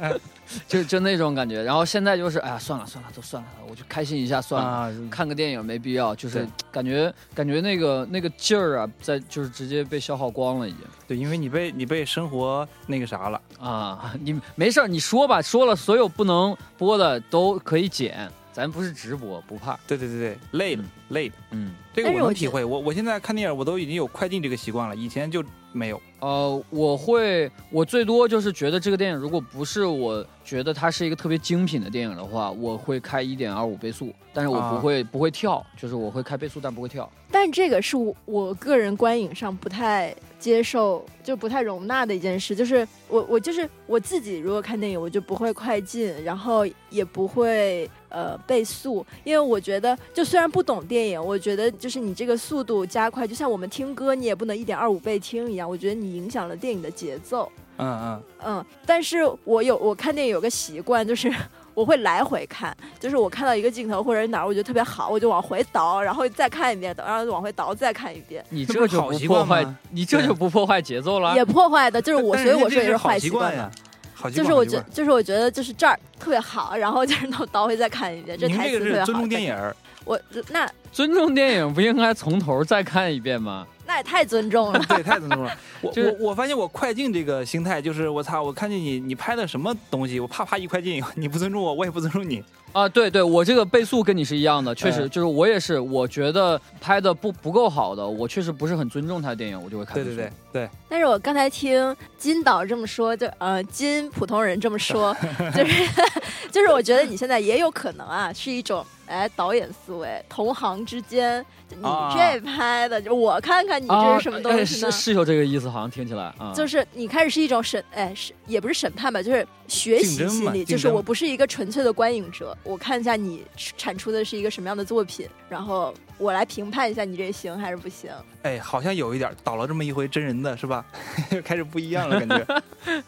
[laughs] 就就那种感觉。然后现在就是，哎呀，算了算了，都算了，我就开心一下算了。啊，看个电影没必要，就是感觉感觉那个那个劲儿啊，在就是直接被消耗光了已经对，因为你被你被生活那个啥了。啊！你没事儿，你说吧，说了所有不能播的都可以剪，咱不是直播，不怕。对对对对，累了嗯累了，嗯，这个我能体会。我我现在看电影，我都已经有快进这个习惯了，以前就没有。呃，我会，我最多就是觉得这个电影如果不是我觉得它是一个特别精品的电影的话，我会开一点二五倍速，但是我不啊会、不会跳，就是我会开倍速，但不会跳。但但这个是我我个人观影上不太接受，就不太容纳的一件事，就是我我就是我自己如果看电影，我就不会快进，然后也不会呃倍速，因为我觉得就虽然不懂电影，我觉得就是你这个速度加快，就像我们听歌，你也不能一点二五倍听一样，我觉得你影响了电影的节奏。嗯嗯，嗯，但是我有我看电影有个习惯，就是我会来回看，就是我看到一个镜头或者哪儿我觉得特别好，我就往回倒，然后再看一遍，然后往回倒再看一遍，你这就不破坏，你这就不破坏节奏了。也破坏的，就是我，所以我说也坏习惯呀习惯嘛。，好。就是我觉就是我觉得就是这儿特别好，然后就是倒倒回再看一遍，这您这台词特别好。个是尊重电影，我那 [laughs] 尊重电影不应该从头再看一遍吗？[laughs] 那也太尊重了。[laughs] 对，太尊重了。我就是我我发现我快进这个心态就是我操，我看见你你拍的什么东西，我啪啪一快进，你不尊重我，我也不尊重你。啊，对对，我这个倍速跟你是一样的，确实哎就是我也是，我觉得拍的不不够好的，我确实不是很尊重他的电影，我就会看。对对对对，但是我刚才听金导这么说，就呃金普通人这么说，[laughs] 就是 [laughs] 就是我觉得你现在也有可能啊，是一种哎导演思维，同行之间，就你啊。这拍的，就我看看你这啊，是什么东哎西呢？是是有这个意思，好像听起来啊，就是你开始是一种审，哎，是也不是审判吧，就是学习心理，就是我不是一个纯粹的观影者，我看一下你产出的是一个什么样的作品，然后我来评判一下你这行还是不行。哎，好像有一点儿倒了这么一回真人的是吧？[laughs] 开始不一样了，感觉。[laughs]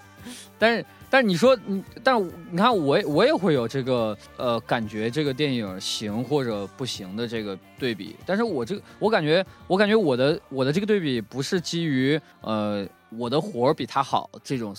但是但是你说你，但是你看我也我也会有这个呃感觉这个电影行或者不行的这个对比，但是我这个我感觉我感觉我的我的这个对比不是基于呃我的活儿比他好这种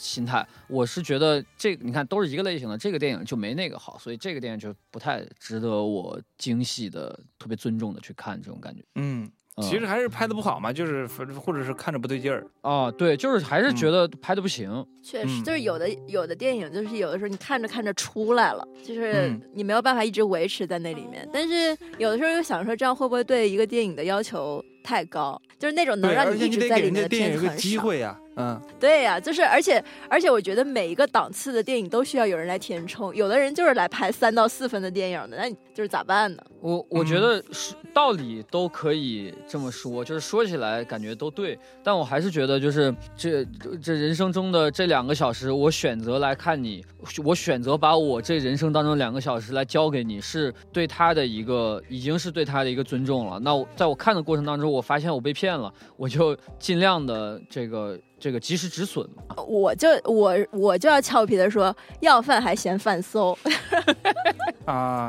心态，我是觉得这你看都是一个类型的，这个电影就没那个好，所以这个电影就不太值得我精细的特别尊重的去看这种感觉。嗯，嗯其实还是拍的不好嘛，就是或者是看着不对劲儿。啊，对，就是还是觉得拍的不行。确实，嗯就是有的有的电影，就是有的时候你看着看着出来了，就是嗯你没有办法一直维持在那里面。但是有的时候又想说，这样会不会对一个电影的要求太高？就是那种能，让你一直在里面的给人家电影很有个机少。会呀。嗯，对呀、就是而且而且我觉得每一个档次的电影都需要有人来填充，有的人就是来拍三到四分的电影的，那你就是咋办呢？我我觉嗯得是道理都可以这么说，就是说起来感觉都对，但我还是觉得就是这这这人生中的这两个小时，我选择来看你，我选择把我这人生当中两个小时来交给你，是对他的一个已经是对他的一个尊重了。那我在我看的过程当中，我发现我被骗了，我就尽量的这个这个及时止损嘛。我就我我就要俏皮的说，要饭还嫌饭馊。[laughs] 啊，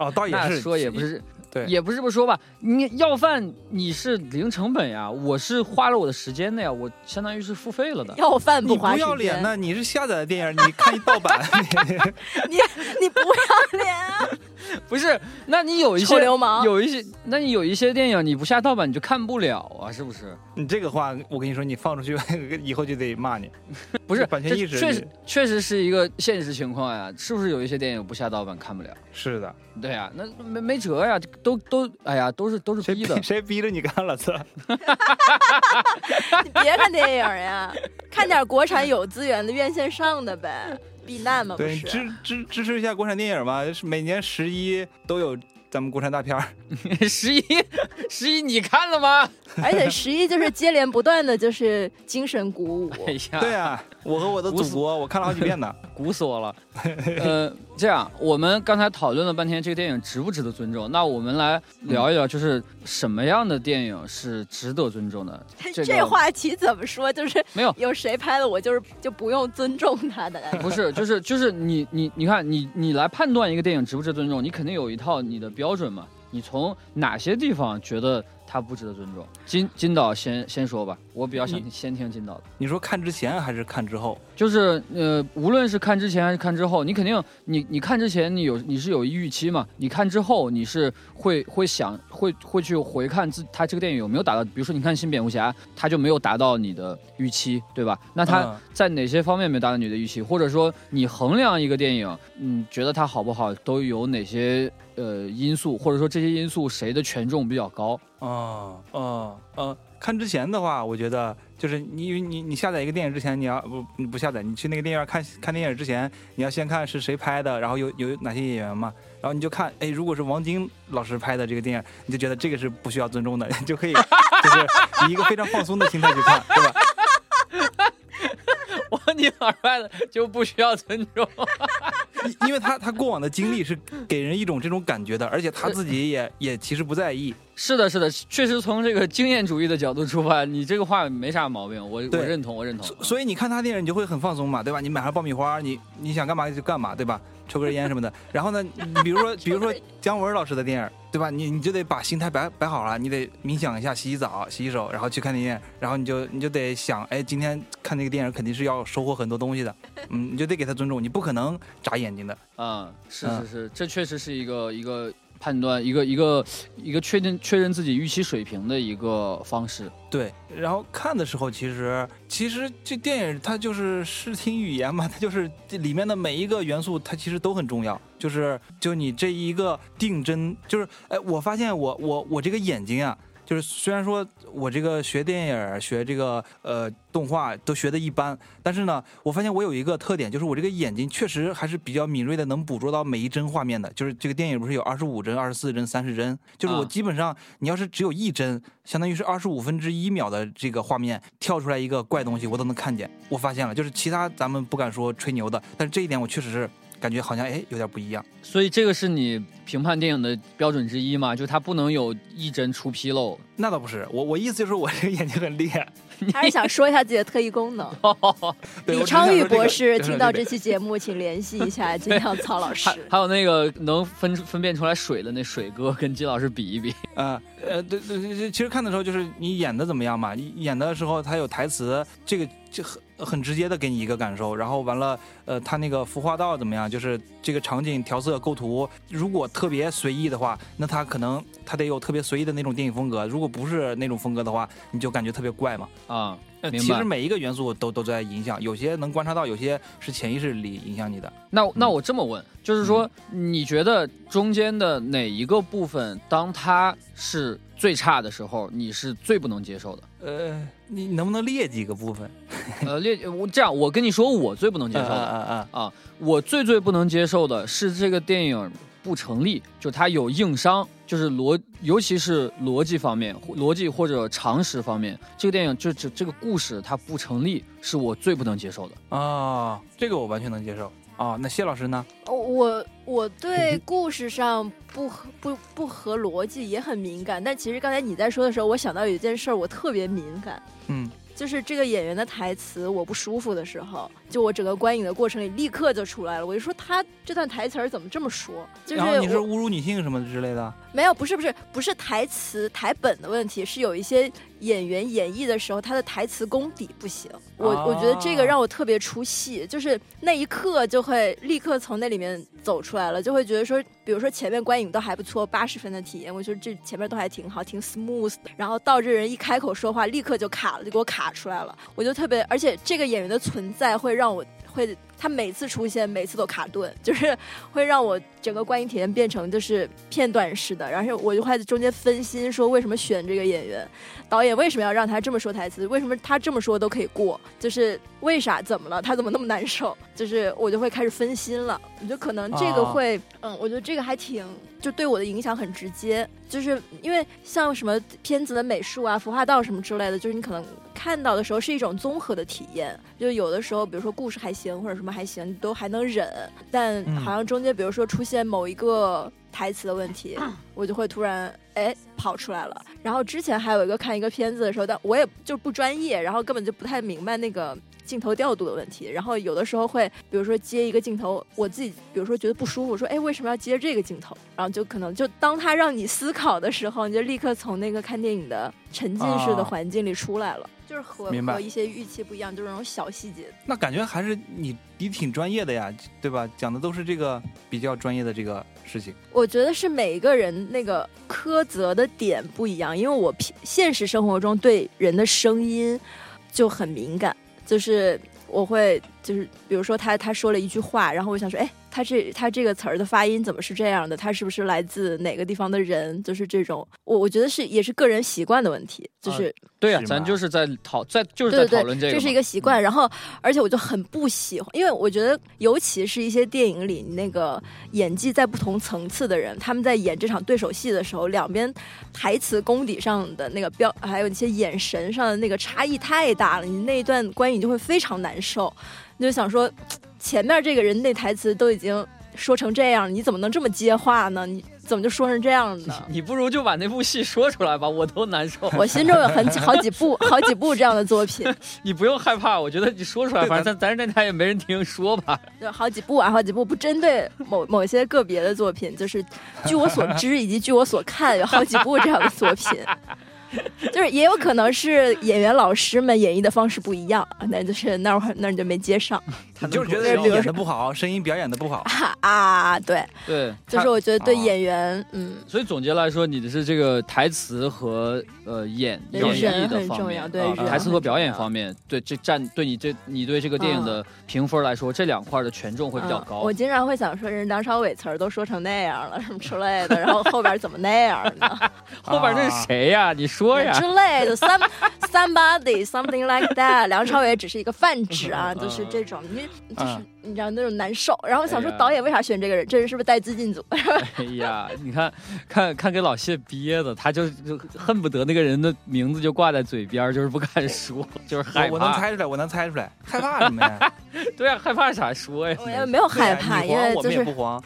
哦，倒也是说也不是。对也不是这么说吧，你要饭你是零成本呀，我是花了我的时间的呀，我相当于是付费了的。要饭你不花时间，要脸呢？你是下载的电影，你看一盗版，[laughs] 你你不要脸啊！[laughs] 不是，那你有一些流氓有一些，那你有一些电影你不下盗版你就看不了啊，是不是？你这个话，我跟你说，你放出去以后就得骂你。[laughs] 不是，版权意识这确实确实是一个现实情况呀，是不是有一些电影不下盗版看不了？是的，对呀，那没没辙呀，都都哎呀，都是都是逼的逼。[laughs] 谁逼着你看了？操！你别看电影呀，看点国产有资源的院线上的呗，避难嘛不对，是？支支支持一下国产电影嘛，是每年十一都有咱们国产大片儿。[laughs] 十一十一，你看了吗？[laughs] 而且十一就是接连不断的就是精神鼓舞。哎呀，对啊，我和我的祖国，我看了好几遍呢。鼓死我了。呃，这样，我们刚才讨论了半天这个电影值不值得尊重，那我们来聊一聊，就是什么样的电影是值得尊重的？[laughs] 这这个话题怎么说？就是没有有谁拍的，我就是就不用尊重他的。不是，就是就是你你你看你你来判断一个电影值不值得尊重，你肯定有一套你的标准嘛。你从哪些地方觉得它不值得尊重？金金导先先说吧，我比较想听先听金导的。你说看之前还是看之后？就是呃，无论是看之前还是看之后，你肯定你你看之前你有你是有预期嘛？你看之后你是会会想会会去回看自他这个电影有没有达到，比如说你看新蝙蝠侠，他就没有达到你的预期，对吧？那他嗯在哪些方面没达到你的预期？或者说你衡量一个电影，嗯，觉得它好不好，都有哪些呃因素，或者说这些因素谁的权重比较高？哦哦嗯，看之前的话，我觉得就是你因为你你下载一个电影之前，你要不你不下载，你去那个电影院看看电影之前，你要先看是谁拍的，然后有有哪些演员嘛，然后你就看，哎，如果是王晶老师拍的这个电影，你就觉得这个是不需要尊重的，[laughs] 就可以就是以一个非常放松的心态去看，对吧？王晶老师拍的就不需要尊重。[laughs] 因为他他过往的经历是给人一种这种感觉的，而且他自己也也其实不在意。是的，是的，确实从这个经验主义的角度出发，你这个话没啥毛病，我我认同，我认同。所以你看他电影，你就会很放松嘛，对吧？你买上爆米花，你你想干嘛就干嘛，对吧？抽根烟什么的。然后呢，你比如说比如说姜文老师的电影，对吧？你你就得把心态摆摆好了，你得冥想一下，洗洗澡，洗洗手，然后去看电影，然后你就你就得想，哎，今天看那个电影肯定是要收获很多东西的，[laughs] 嗯，你就得给他尊重，你不可能眨眼睛的。嗯，是嗯是是，这确实是一个一个判断，一个一个一个确定确认自己预期水平的一个方式。对，然后看的时候，其实其实这电影它就是视听语言嘛，它就是里面的每一个元素，它其实都很重要。就是就你这一个定帧，就是哎，我发现我我我这个眼睛啊，就是虽然说我这个学电影、学这个呃动画都学的一般，但是呢，我发现我有一个特点，就是我这个眼睛确实还是比较敏锐的，能捕捉到每一帧画面的。就是这个电影不是有二十五帧、二十四帧、三十帧，就是我啊基本上你要是只有一帧，相当于是二十五分之一秒的这个画面跳出来一个怪东西，我都能看见。我发现了，就是其他咱们不敢说吹牛的，但是这一点我确实是感觉好像哎有点不一样。所以这个是你评判电影的标准之一嘛？就它不能有一帧出纰漏。那倒不是，我我意思就是我这个眼睛很厉害。还是想说一下自己的特异功能。李昌钰博士听到这期节目，请联系一下金亮曹老师还。还有那个能分分辨出来水的那水哥，跟金老师比一比。啊，呃，对对对，其实看的时候就是你演的怎么样嘛，你演的时候他有台词，这个就很很直接的给你一个感受。然后完了，呃，他那个服化道怎么样，就是这个场景调色构图，如果特别随意的话，那他可能他得有特别随意的那种电影风格；如果不是那种风格的话，你就感觉特别怪嘛。啊，其实每一个元素都都在影响，有些能观察到，有些是潜意识里影响你的。那那我这么问，就是说，你觉得中间的哪一个部分，当它是最差的时候，你是最不能接受的？呃，你能不能列几个部分？[laughs] 呃，列我这样，我跟你说，我最不能接受啊的，啊啊！我最最不能接受的是这个电影不成立，就它有硬伤，就是逻，尤其是逻辑方面，逻辑或者常识方面，这个电影就这这个故事它不成立，是我最不能接受的。啊，这个我完全能接受。啊，那谢老师呢？哦我我对故事上不合不不合逻辑也很敏感，但其实刚才你在说的时候，我想到有一件事儿，我特别敏感，嗯，就是这个演员的台词我不舒服的时候，就我整个观影的过程里立刻就出来了，我就说他这段台词儿怎么这么说？就是你是侮辱女性什么之类的？没有，不是不是不是台词台本的问题，是有一些演员演绎的时候，他的台词功底不行。我、我觉得这个哦让我特别出戏，就是那一刻就会立刻从那里面走出来了，就会觉得说，比如说前面观影都还不错，八十分的体验，我觉得这前面都还挺好，挺 smooth 的。然后到这人一开口说话，立刻就卡了，就给我卡出来了。我就特别，而且这个演员的存在会让我会。他每次出现，每次都卡顿，[laughs] 就是会让我整个观影体验变成就是片段式的，然后我就会在中间分心，说为什么选这个演员，导演为什么要让他这么说台词，为什么他这么说都可以过，就是为啥怎么了，他怎么那么难受，就是我就会开始分心了，我觉得可能这个哦。会，嗯，我觉得这个还挺就对我的影响很直接，就是因为像什么片子的美术啊、服化道什么之类的，就是你可能看到的时候是一种综合的体验，就有的时候比如说故事还行或者什么还行，都还能忍，但嗯好像中间比如说出现某一个台词的问题，[clears throat] 我就会突然哎跑出来了。然后之前还有一个看一个片子的时候，但我也就不专业，然后根本就不太明白那个镜头调度的问题。然后有的时候会，比如说接一个镜头，我自己比如说觉得不舒服，说哎为什么要接这个镜头？然后就可能就当他让你思考的时候，你就立刻从那个看电影的沉浸式的啊环境里出来了。就是和明白和一些预期不一样，就是那种小细节。那感觉还是你你挺专业的呀，对吧？讲的都是这个比较专业的这个事情。我觉得是每一个人那个苛责的点不一样，因为我平现实生活中对人的声音就很敏感，就是我会就是比如说他他说了一句话，然后我想说，哎，他他这他这个词儿的发音怎么是这样的？他是不是来自哪个地方的人？就是这种，我我觉得是也是个人习惯的问题，就是、对呀、是吗咱就是在讨在就是在讨论这个嘛，这是一个习惯。然后，而且我就很不喜欢，因为我觉得，尤其是一些电影里那个演技在不同层次的人，他们在演这场对手戏的时候，两边台词功底上的那个标，还有一些眼神上的那个差异太大了，你那一段观影就会非常难受。你就想说，前面这个人那台词都已经说成这样，你怎么能这么接话呢？你怎么就说成这样呢？[laughs] 你不如就把那部戏说出来吧，我都难受。我心中有很好几部好几部这样的作品，[laughs] 你不用害怕，我觉得你说出来，反正咱咱这台也没人听，说吧。就好几部啊，好几部不针对某某些个别的作品，就是据我所知以及据我所看，有好几部这样的作品。[laughs] 就是也有可能是演员老师们演绎的方式不一样，那就是那会儿那儿你就没接上 [laughs] 他就是觉对比如得演的不好，声音表演的不好。[laughs] 啊。对，对，就是我觉得对啊演员，嗯，所以总结来说，你的是这个台词和呃演演绎的方面很重要对啊台词和表演方面，对这占对你这你对这个电影的评分来说，这两块的权重会比较高。嗯我经常会想说，人梁朝伟词儿都说成那样了，什么之类的，然后后边怎么那样呢？后边那是谁呀？你说呀之？类的，some [laughs] somebody something like that。梁朝伟只是一个泛指啊，嗯就是这种，你就是嗯你知道那种难受。然后想说导演为啥选这个人？这人是不是带资进组？[laughs] 哎呀，你看看看给老谢憋的，他就就恨不得那个人的名字就挂在嘴边，就是不敢说，就是害我我能。猜出来，我能猜出来，害怕 [laughs] 什么呀？对啊，害怕啥说呀？我也没有害怕，因为就是不慌。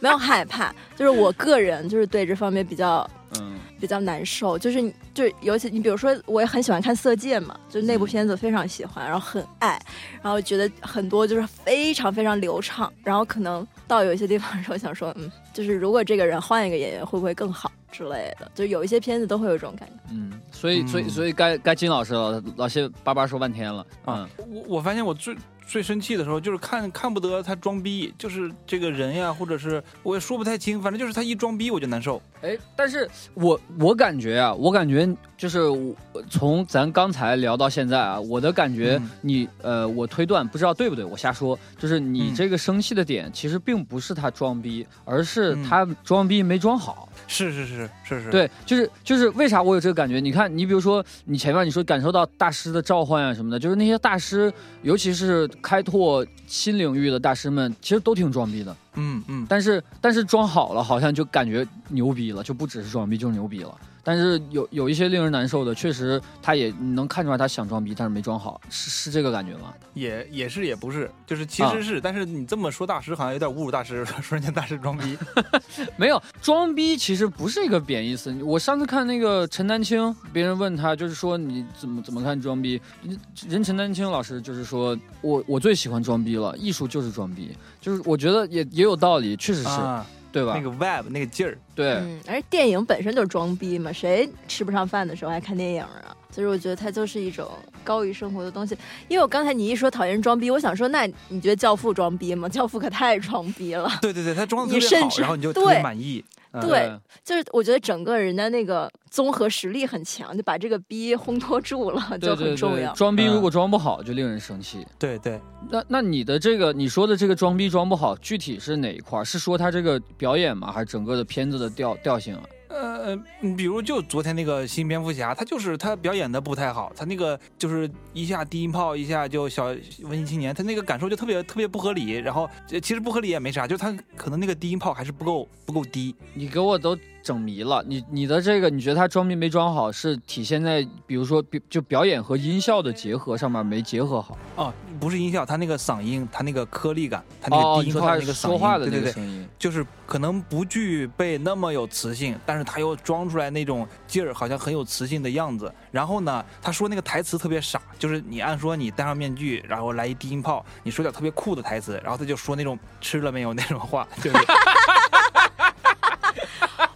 没有害怕，就是我个人就是对这方面比较嗯比较难受，就是你就尤其你比如说，我也很喜欢看《色戒》嘛，就是那部片子非常喜欢，然后很爱，然后觉得很多就是非常非常流畅，然后可能到有一些地方的时候想说，嗯，就是如果这个人换一个演员会不会更好之类的，就有一些片子都会有这种感觉。嗯，所以所以嗯。所以该该金老师了，老谢叭叭说半天了啊嗯，我我发现我最最生气的时候，就是看看不得他装逼，就是这个人呀，或者是我也说不太清，反正就是他一装逼我就难受。哎，但是我我感觉啊，我感觉就是我从咱刚才聊到现在啊，我的感觉嗯你，呃，我推断不知道对不对，我瞎说，就是你嗯这个生气的点其实并不是他装逼，而是嗯他装逼没装好。是是是是是，，对，就是就是为啥我有这个感觉？你看，你比如说你前面你说感受到大师的召唤啊什么的，就是那些大师，尤其是开拓新领域的大师们，其实都挺装逼的。嗯嗯，但是但是装好了，好像就感觉牛逼了，就不只是装逼，就是牛逼了。但是有有一些令人难受的，确实他也能看出来他想装逼，但是没装好，是是这个感觉吗？也也是也不是，就是其啊实是，但是你这么说大师好像有点侮辱大师，说人家大师装逼。[laughs] 没有装逼，其实不是一个贬义词。我上次看那个陈丹青，别人问他，就是说你怎么怎么看装逼？人陈丹青老师就是说我我最喜欢装逼了，艺术就是装逼，就是我觉得也也有道理，确实是、啊，对吧？那个 vibe 那个劲儿，对，嗯，而电影本身就是装逼嘛，谁吃不上饭的时候还看电影啊？所以我觉得它就是一种高于生活的东西。因为我刚才你一说讨厌装逼，我想说，那你觉得《教父》装逼吗？《教父》可太装逼了。对对对，他装的特别好，然后你就特别对满意。嗯对就是我觉得整个人的那个综合实力很强，就把这个逼烘托住了，就对对对，很重要。装逼如嗯果装不好，就令人生气。对对，那那你的这个你说的这个装逼装不好，具体是哪一块儿？是说他这个表演吗？还是整个的片子的调调性啊？呃，你比如就昨天那个新蝙蝠侠，他就是他表演的不太好，他那个就是一下低音炮，一下就小文艺青年，他那个感受就特别特别不合理。然后呃其实不合理也没啥，就是他可能那个低音炮还是不够不够低。你给我都整迷了。你你的这个，你觉得他装逼没装好，是体现在比如说表就表演和音效的结合上面没结合好。哦，不是音效，他那个嗓音，他那个颗粒感，他那哦，个低音炮那个嗓音，说话的对对对，那个声音，就是可能不具备那么有磁性，但是他又装出来那种劲儿，好像很有磁性的样子。然后呢，他说那个台词特别傻，就是你按说你戴上面具，然后来一低音炮，你说点特别酷的台词，然后他就说那种吃了没有那种话，[laughs] [laughs] 就是。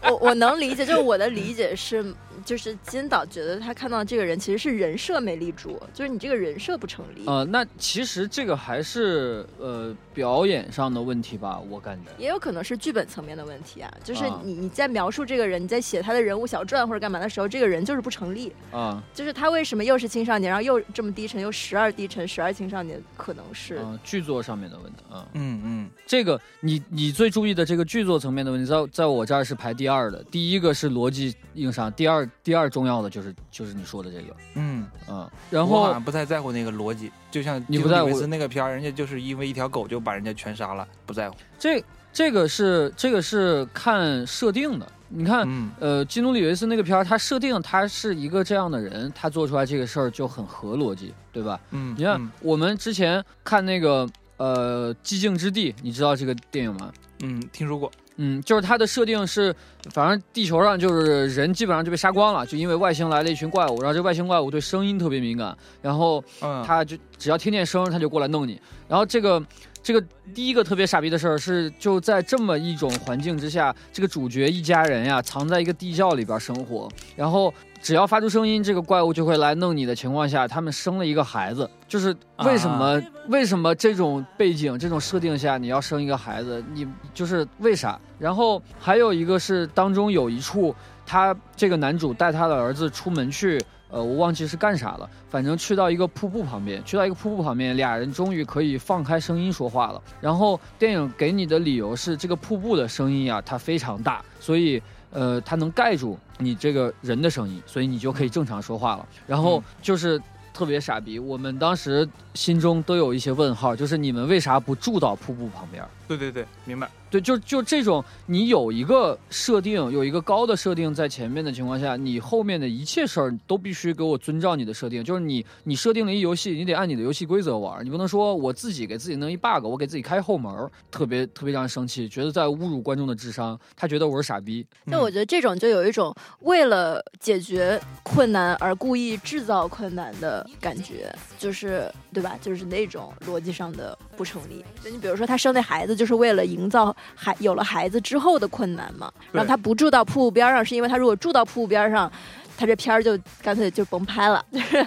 我我能理解，就是我的理解是，就是金导觉得他看到这个人其实是人设没立住，就是你这个人设不成立。呃，那其实这个还是呃表演上的问题吧，我感觉。也有可能是剧本层面的问题啊，就是啊你你在描述这个人，你在写他的人物小传或者干嘛的时候，这个人就是不成立。啊，就是他为什么又是青少年，然后又这么低沉，又十二低沉，十二青少年，可能是、嗯、剧作上面的问题啊。嗯嗯这个你你最注意的这个剧作层面的问题，在在我这儿是排第二的，第一个是逻辑硬伤，第二第二重要的就是就是你说的这个，嗯。嗯，然我好后像不太在乎那个逻辑，就像你不在乎那个片儿，人家就是因为一条狗就把人家全杀了，不在乎。这这个是这个是看设定的，你看。嗯呃，基努里维斯那个片儿，他设定他是一个这样的人，他做出来这个事儿就很合逻辑，对吧？嗯，你看、嗯我们之前看那个呃《寂静之地》，你知道这个电影吗？嗯，听说过。嗯，就是它的设定是，反正地球上就是人基本上就被杀光了，就因为外星来了一群怪物，然后这外星怪物对声音特别敏感，然后嗯，他就只要听见声儿，他就过来弄你。然后这个这个第一个特别傻逼的事儿是，就在这么一种环境之下，这个主角一家人呀藏在一个地窖里边生活，然后只要发出声音，这个怪物就会来弄你的情况下，他们生了一个孩子。就是为什么、为什么这种背景这种设定下你要生一个孩子？你就是为啥？然后还有一个是当中有一处，他这个男主带他的儿子？出门去。呃，我忘记是干啥了，反正去到一个瀑布旁边，去到一个瀑布旁边，俩人终于可以放开声音说话了。然后电影给你的理由是，这个瀑布的声音啊、它非常大，所以呃，它能盖住你这个人的声音，所以你就可以正常说话了。然后就是特别傻逼，我们当时心中都有一些问号，就是你们为啥不住到瀑布旁边？对对对，明白。对，就就这种，你有一个设定，有一个高的设定在前面的情况下，你后面的一切事儿都必须给我遵照你的设定。就是你，你设定了一游戏，你得按你的游戏规则玩，你不能说我自己给自己弄一 bug，我给自己开后门儿，特别特别让人生气，觉得在侮辱观众的智商，他觉得我是傻逼。那我觉得这种就有一种为了解决困难而故意制造困难的感觉，就是对吧？就是那种逻辑上的不成立。就你比如说他生那孩子，就是为了营造孩有了孩子之后的困难嘛。然后他不住到瀑布边上，是因为他如果住到瀑布边上。他这片儿就干脆就甭拍了，就 [laughs] 是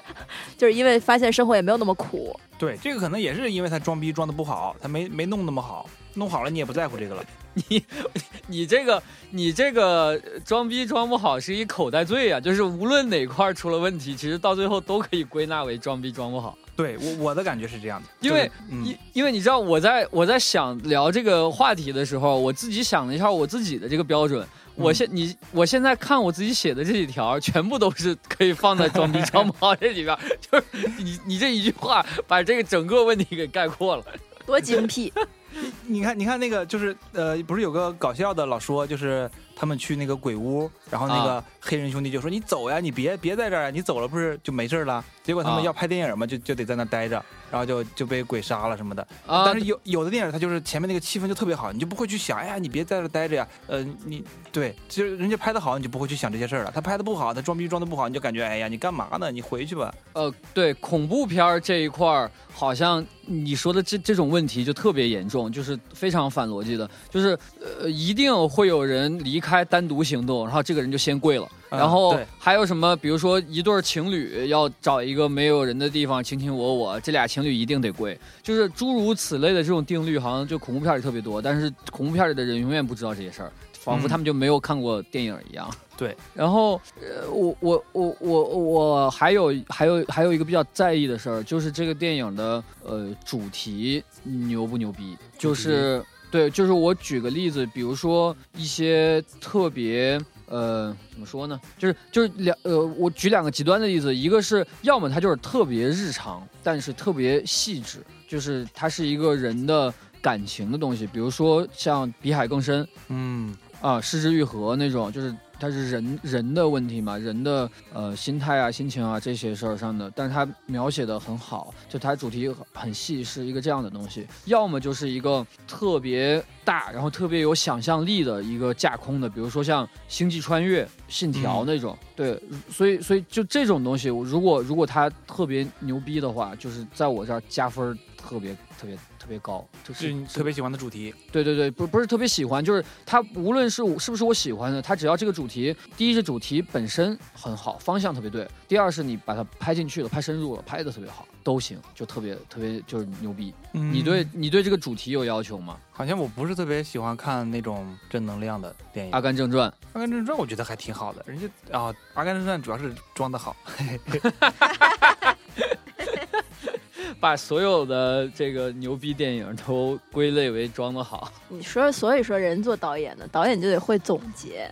就是因为发现生活也没有那么苦，对，这个可能也是因为他装逼装的不好，他没没弄那么好，弄好了你也不在乎这个了。[laughs] 你你这个你这个装逼装不好是一口袋罪啊，就是无论哪块儿出了问题，其实到最后都可以归纳为装逼装不好。对我我的感觉是这样的，因为就是嗯因因为你知道我在我在想聊这个话题的时候，我自己想了一下我自己的这个标准。我现你我现在看我自己写的这几条，全部都是可以放在装逼 [laughs] 装不好这里边，就是你你这一句话把这个整个问题给概括了。[laughs] 多精辟。[laughs] 你看，你看那个就是呃，不是有个搞笑的老说，就是他们去那个鬼屋，然后那个黑人兄弟就说：“你走呀，你别别在这儿啊，你走了不是就没事了？”结果他啊们要拍电影嘛，就就得在那待着，然后就就被鬼杀了什么的。啊但是有有的电影它就是前面那个气氛就特别好，你就不会去想，哎呀，你别在这待着呀，呃，你对，其实人家拍的好，你就不会去想这些事儿了。他拍的不好，他装逼装的不好，你就感觉，哎呀，你干嘛呢？你回去吧。呃，对恐怖片儿这一块儿，好像你说的这这种问题就特别严重，就是非常反逻辑的，就是呃，一定会有人离开单独行动，然后这个人就先跪了。嗯然后还有什么？比如说一对儿情侣要找一个没有人的地方卿卿我我，这俩情侣一定得跪，就是诸如此类的这种定律，好像就恐怖片里特别多。但是恐怖片里的人永远不知道这些事儿，仿佛嗯他们就没有看过电影一样。对，然后呃，我我我我我还有还有还有一个比较在意的事儿，就是这个电影的呃主题牛不牛逼？就是对，就是我举个例子，比如说一些特别。呃，怎么说呢？就是就是两呃，我举两个极端的例子，一个是要么它就是特别日常，但是特别细致，就是它是一个人的感情的东西，比如说像《比海更深》，嗯，啊，失之愈合那种，就是它是人人的问题嘛，人的呃心态啊、心情啊这些事儿上的，但是它描写的很好，就它主题很细，是一个这样的东西。要么就是一个特别大，然后特别有想象力的一个架空的，比如说像《星际穿越》《信条》那种。对，所以所以就这种东西，我如果如果它特别牛逼的话，就是在我这儿加分儿特别特别特别别高，就就是你特别喜欢的主题。对对对，不不是特别喜欢，就是它无论是我是不是我喜欢的，它只要这个主题，第一是主题本身很好，方向特别对；第二是你把它拍进去了，拍深入了，拍的特别好，都行，就特别 [laughs] 特别就是牛逼。嗯你对你对这个主题有要求吗？好像我不是特别喜欢看那种正能量的电影。《阿甘正传》阿甘正传》我觉得还挺好的，人家啊，阿甘正传》主要是装的好。[laughs] 把所有的这个牛逼电影都归类为装的好。你说，所以说人做导演的，导演就得会总结，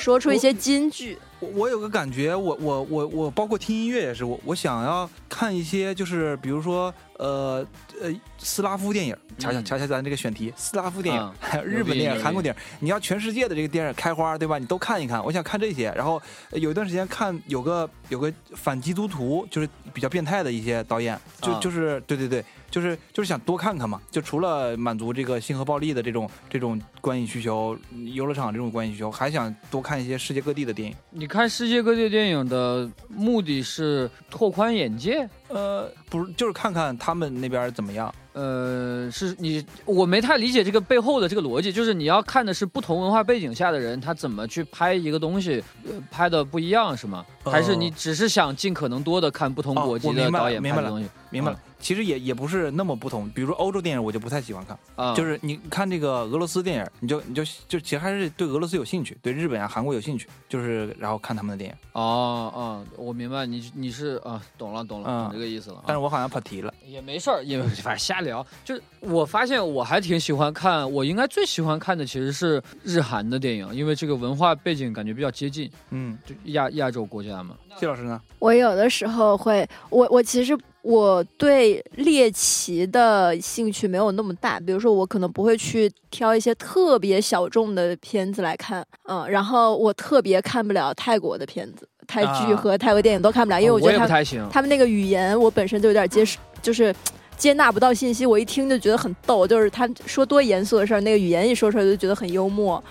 说出一些金句。我我有个感觉，我我我我包括听音乐也是，我我想要看一些就是比如说呃呃斯拉夫电影，瞧瞧嗯瞧瞧咱这个选题，斯拉夫电影嗯，还 [laughs] 有日本电影、韩国电影，你要全世界的这个电影开花，对吧？你都看一看，我想看这些。然后呃有一段时间看有个有个反基督徒，就是比较变态的一些导演，就啊就是对对对，就是就是想多看看嘛，就除了满足这个性和暴力的这种这种观影需求，游乐场这种观影需求，还想多看一些世界各地的电影。你看世界各地电影的目的是拓宽眼界，呃，不是，就是看看他们那边怎么样。呃，是你我没太理解这个背后的这个逻辑，就是你要看的是不同文化背景下的人他怎么去拍一个东西，呃、拍的不一样是吗？还是你只是想尽可能多的看不同哦国籍我明白了的导演拍的东西？明白了，其实也也不是那么不同。比如说欧洲电影，我就不太喜欢看，啊，就是你看这个俄罗斯电影，你就你就就其实还是对俄罗斯有兴趣，对日本啊、韩国有兴趣，就是然后看他们的电影。哦哦，我明白你你是啊，懂了懂了，嗯懂这个意思了。啊但是我好像跑题了。也没事儿，也反正瞎聊。就是我发现我还挺喜欢看，我应该最喜欢看的其实是日韩的电影，因为这个文化背景感觉比较接近，嗯，就亚亚洲国家嘛。谢老师呢？我有的时候会，我我其实我对猎奇的兴趣没有那么大，比如说我可能不会去挑一些特别小众的片子来看，嗯，然后我特别看不了泰国的片子，泰剧啊和泰国电影都看不了，因为哦我觉得他们。他们那个语言我本身就有点接受，就是。接纳不到信息，我一听就觉得很逗，就是他说多严肃的事儿，那个语言一说出来就觉得很幽默。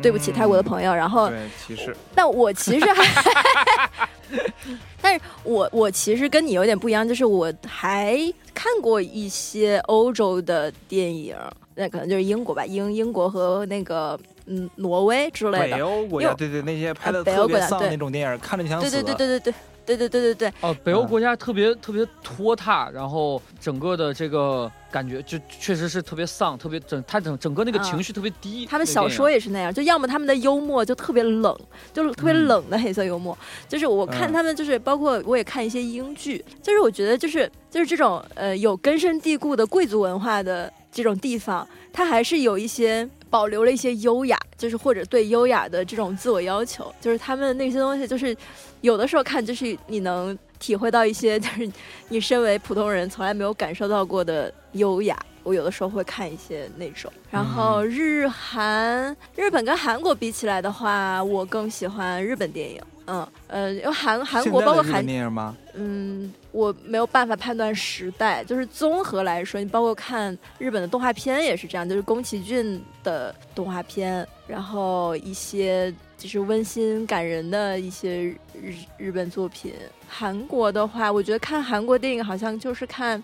对不起，泰国的朋友。然后，对，歧视。但我其实还，[laughs] [laughs] 但是我我其实跟你有点不一样，就是我还看过一些欧洲的电影，那可能就是英国吧，英英国和那个嗯挪威之类北的。欧国家，对对，那些拍的特别丧那种电影，看着想死。对对对对对对对对对对对，哦，北欧嗯国家特别特别拖沓，然后整个的这个感觉就确实是特别丧，特别整，他整整个那个啊情绪特别低。他们小说也也是那样，就要么他们的幽默就特别冷，就是特别嗯冷的黑色幽默。就是我看嗯他们，就是包括我也看一些英剧，就是我觉得就是就是这种呃有根深蒂固的贵族文化的这种地方，它还是有一些保留了一些优雅，就是或者对优雅的这种自我要求，就是他们那些东西，就是有的时候看就是你能体会到一些就是你身为普通人从来没有感受到过的优雅。我有的时候会看一些那种，然后日韩、日本跟韩国比起来的话，我更喜欢日本电影。嗯呃，因为韩韩国包括韩电影吗？嗯，我没有办法判断时代，就是综合来说，你包括看日本的动画片也是这样，就是宫崎骏的动画片，然后一些就是温馨感人的一些日日本作品。韩国的话，我觉得看韩国电影好像就是看，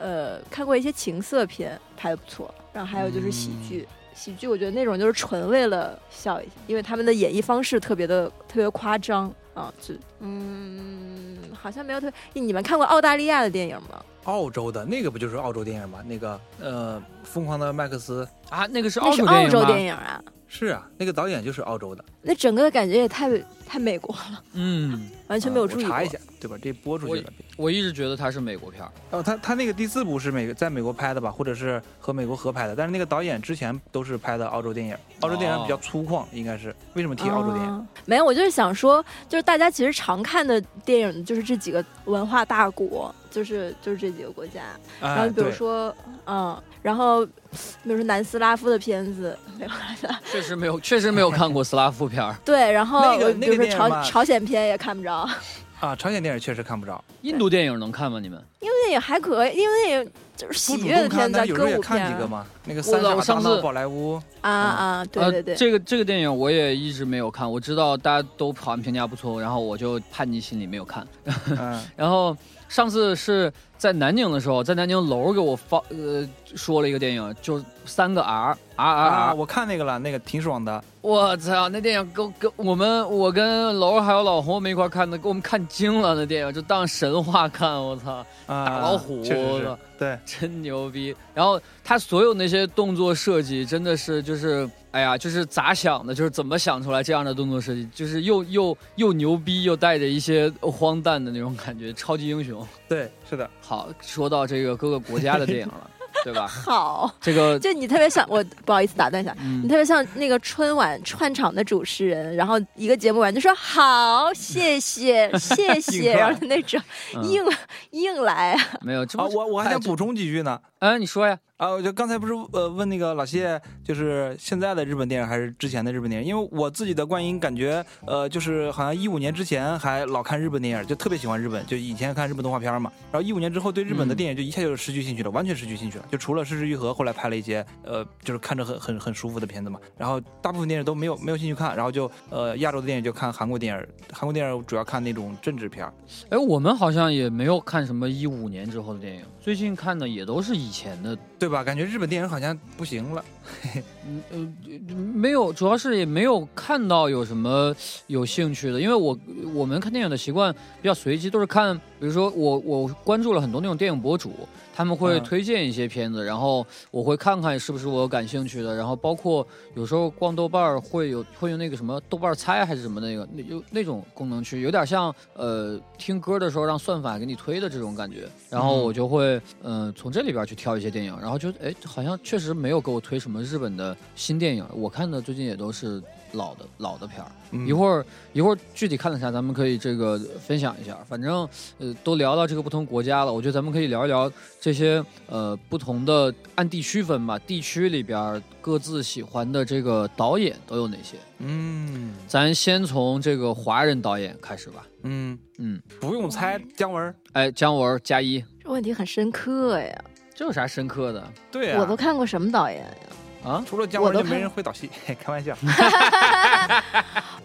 呃，看过一些情色片，拍的不错，然后还有就是喜剧。喜剧我觉得那种就是纯为了笑一下，因为他们的演绎方式特别的特别夸张啊，就嗯，好像没有特别。你们看过澳大利亚的电影吗？澳洲的那个不就是澳洲电影吗？那个呃，疯狂的麦克斯啊，那个是澳洲电影吗？澳洲电影啊，是啊，那个导演就是澳洲的。那整个的感觉也太太美国了，嗯，[laughs] 完全没有注意查一下，对吧？这播出去了。我一直觉得它是美国片儿。哦，他他那个第四部是美在美国拍的吧，或者是和美国合拍的，但是那个导演之前都是拍的澳洲电影，澳洲电影比较粗犷，应该是。为什么提澳洲电影？啊没有，我就是想说，就是大家其实常看的电影就是这几个文化大国，就是就是这几个国家。然后哎，比如对，说，嗯，然后比如说南斯拉夫的片子，没有确实没有，确实没有看过斯拉夫片儿。[laughs] 对，然后那个那比如说朝朝鲜片也看不着，啊，朝鲜电影确实看不着。[laughs] 印度电影能看吗？你们？印度电影还可以，因为那也就是喜悦的片子啊，动看，但有时歌舞候也看片啊几个嘛。那个我三傻大我上次闹宝莱坞，啊啊，对对对，呃，这个这个电影我也一直没有看，我知道大家都好像评价不错，然后我就叛逆心理没有看。嗯，[laughs] 然后上次是在南宁的时候，在南宁楼给我放呃说了一个电影，就三个 R R R 啊，R，我看那个了，那个挺爽的。我操，那电影跟跟我们我跟楼还有老红我们一块看的，给我们看惊了，那电影就当神话看，我操，啊，打老虎对，真牛逼！然后他所有那些动作设计真的是就是，哎呀，就是咋想的，就是怎么想出来这样的动作设计，就是又又又牛逼，又带着一些荒诞的那种感觉，超级英雄。对，是的，好，说到这个各个国家的电影了，[laughs] 对吧？好，这个，就你特别像我，不好意思打断一下，你嗯，特别像那个春晚串场的主持人，然后一个节目完就说好，谢谢，[laughs] 谢谢，然后那种嗯。硬硬来，没有，啊，我我还想补，充几句呢。哎，你说呀？啊，我就刚才不是呃问那个老谢，就是现在的日本电影还是之前的日本电影？因为我自己的观影感觉，呃，就是好像一五年之前还老看日本电影，就特别喜欢日本，就以前看日本动画片嘛。然后一五年之后对日本的嗯电影就一下就失去兴趣了，完全失去兴趣了。就除了《失之愈合》，后来拍了一些呃，就是看着很很很舒服的片子嘛。然后大部分电影都没有没有兴趣看，然后就呃亚洲的电影就看韩国电影，韩国电影主要看那种政治片。哎，我们好像也没有看什么一五年之后的电影，最近看的也都是以前的对吧？感觉日本电影好像不行了。[laughs] 嗯呃，没有，主要是也没有看到有什么有兴趣的，因为我我们看电影的习惯比较随机，都是看，比如说我我关注了很多那种电影博主，他们会嗯。推荐一些片子，然后我会看看是不是我感兴趣的，然后包括有时候逛豆瓣儿会有会用那个什么豆瓣猜还是什么那个那有那种功能去，有点像呃听歌的时候让算法给你推的这种感觉，然后嗯我就会嗯、呃从这里边去挑一些电影，然后就哎好像确实没有给我推什么日本的新电影，我看的最近也都是老的老的片儿。嗯一会儿一会儿具体看了啥，咱们可以这个分享一下。反正呃都聊到这个不同国家了，我觉得咱们可以聊一聊这些呃不同的按地区分吧，地区里边儿各自喜欢的这个导演都有哪些？嗯咱先从这个华人导演开始吧。嗯，嗯，不用猜，姜文。哎，姜文加一，这问题很深刻呀。这有啥深刻的对啊，我都看过什么导演呀？啊？除了姜文就没人会导戏，开玩笑。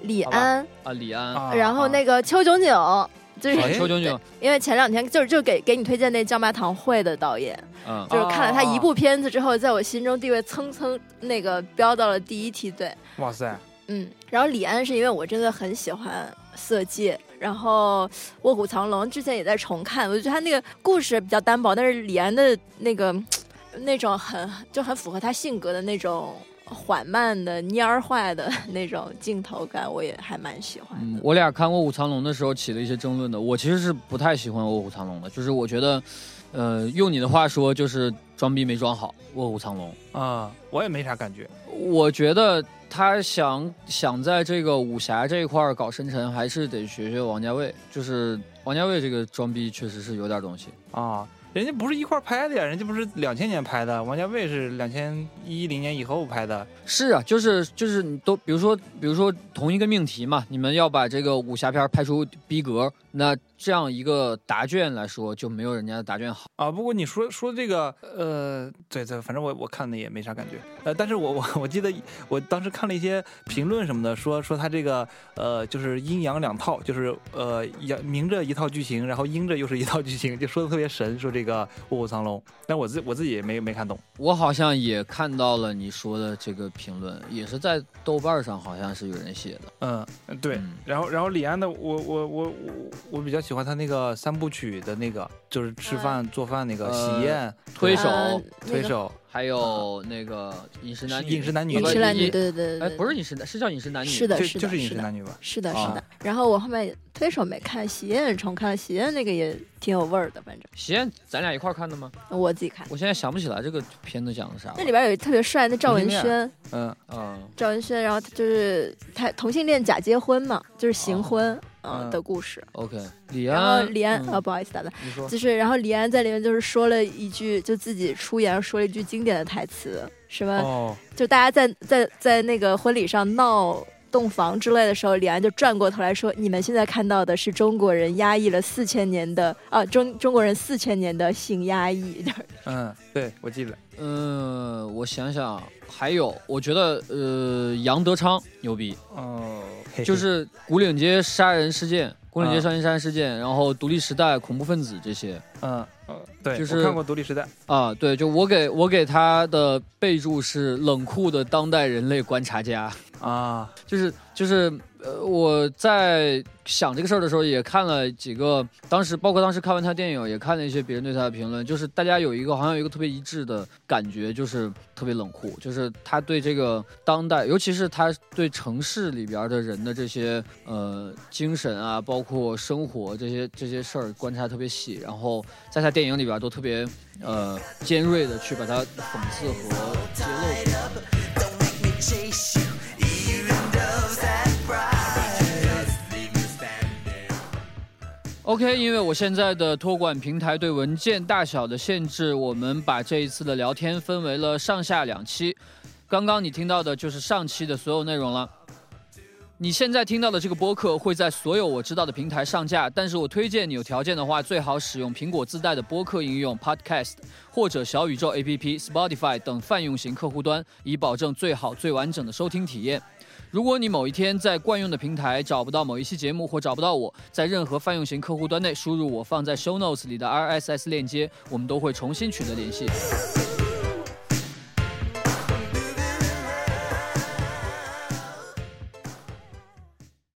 李安，啊，李安，啊然后那个邱炯炯，就是邱炯炯，因为前两天就是就给给你推荐那《椒麻堂会》的导演，嗯。就是看了他一部片子之后，在我心中地位蹭蹭那个飙到了第一梯队。哇塞，嗯，然后李安是因为我真的很喜欢《色戒》，然后《卧虎藏龙》之前也在重看，我就觉得他那个故事比较单薄，但是李安的那个那种很就很符合他性格的那种缓慢的蔫儿坏的那种镜头感，我也还蛮喜欢的。，嗯我俩看《卧虎藏龙》的时候起了一些争论的。我其实是不太喜欢《卧虎藏龙》的，就是我觉得，呃，用你的话说，就是装逼没装好，《卧虎藏龙》。啊，我也没啥感觉。我觉得他想想在这个武侠这一块儿搞深沉，还是得学学王家卫。就是王家卫这个装逼确实是有点东西。啊，人家不是一块拍的呀，人家不是两千年拍的，王家卫是两千一零年以后拍的。是啊，就是就是你都比如说比如说同一个命题嘛，你们要把这个武侠片拍出逼格，那这样一个答卷来说，就没有人家的答卷好。啊，不过你说说这个，呃，对对，反正我我看的也没啥感觉，呃，但是我我我记得我当时看了一些评论什么的，说说他这个呃就是阴阳两套，就是呃阳明着一套剧情，然后阴着又是一套剧情，就说的特别神，说这个《卧虎藏龙》，但我自我自己也没没看懂。我好像也看到了你说的这个评论，也是在豆瓣上，好像是有人写的。嗯，对，嗯然后然后李安的，我我我我我比较喜欢他那个三部曲的那个，就是吃饭、做饭那个呃喜宴、推手呃推手、还有那个饮食男女，饮食男女。饮食男女，不对对对对，哎，不是饮食男，是叫饮食男女，是的就是就是饮食男女吧？是的，是啊的。然后我后面推手没看，喜宴重看了，喜宴那个也挺有味儿的，反正。喜宴咱俩一块儿看的吗？我自己看。我现在想不起来这个片子讲的啥。那里边有一特别帅的赵文轩，嗯，嗯，赵文轩，然后他就是他同性恋假结婚嘛，就是行婚嗯嗯。的故事。OK，李然后安，李安嗯啊，不好意思打断，你说，就是然后李安在里面就是说了一句，就自己出言说了一句经典的台词，什么哦，就大家在在在那个婚礼上闹洞房之类的时候，李安就转过头来说：“你们现在看到的是中国人压抑了四千年的啊，中中国人四千年的性压抑。[laughs] ”嗯，对，我记得。嗯，我想想，还有，我觉得呃，杨德昌牛逼哦，就是古岭街杀人事件。古岭街少年杀人事件，然后独立时代恐怖分子这些，嗯，对，就是看过独立时代。啊，对，就我给我给他的备注是冷酷的当代人类观察家。啊，就是就是。呃，我在想这个事儿的时候，也看了几个，当时包括当时看完他电影，也看了一些别人对他的评论，就是大家有一个好像有一个特别一致的感觉，就是特别冷酷，就是他对这个当代，尤其是他对城市里边的人的这些呃精神啊，包括生活这些这些事儿观察特别细，然后在他电影里边都特别呃尖锐的去把它讽刺和揭露。OK，因为我现在的托管平台对文件大小的限制，我们把这一次的聊天分为了上下两期。刚刚你听到的就是上期的所有内容了。你现在听到的这个播客会在所有我知道的平台上架，但是我推荐你有条件的话，最好使用苹果自带的播客应用 Podcast 或者小宇宙 APP、Spotify 等泛用型客户端，以保证最好最完整的收听体验。如果你某一天在惯用的平台找不到某一期节目或找不到我，在任何泛用型客户端内输入我放在 Show Notes 里的 RSS 链接，我们都会重新取得联系。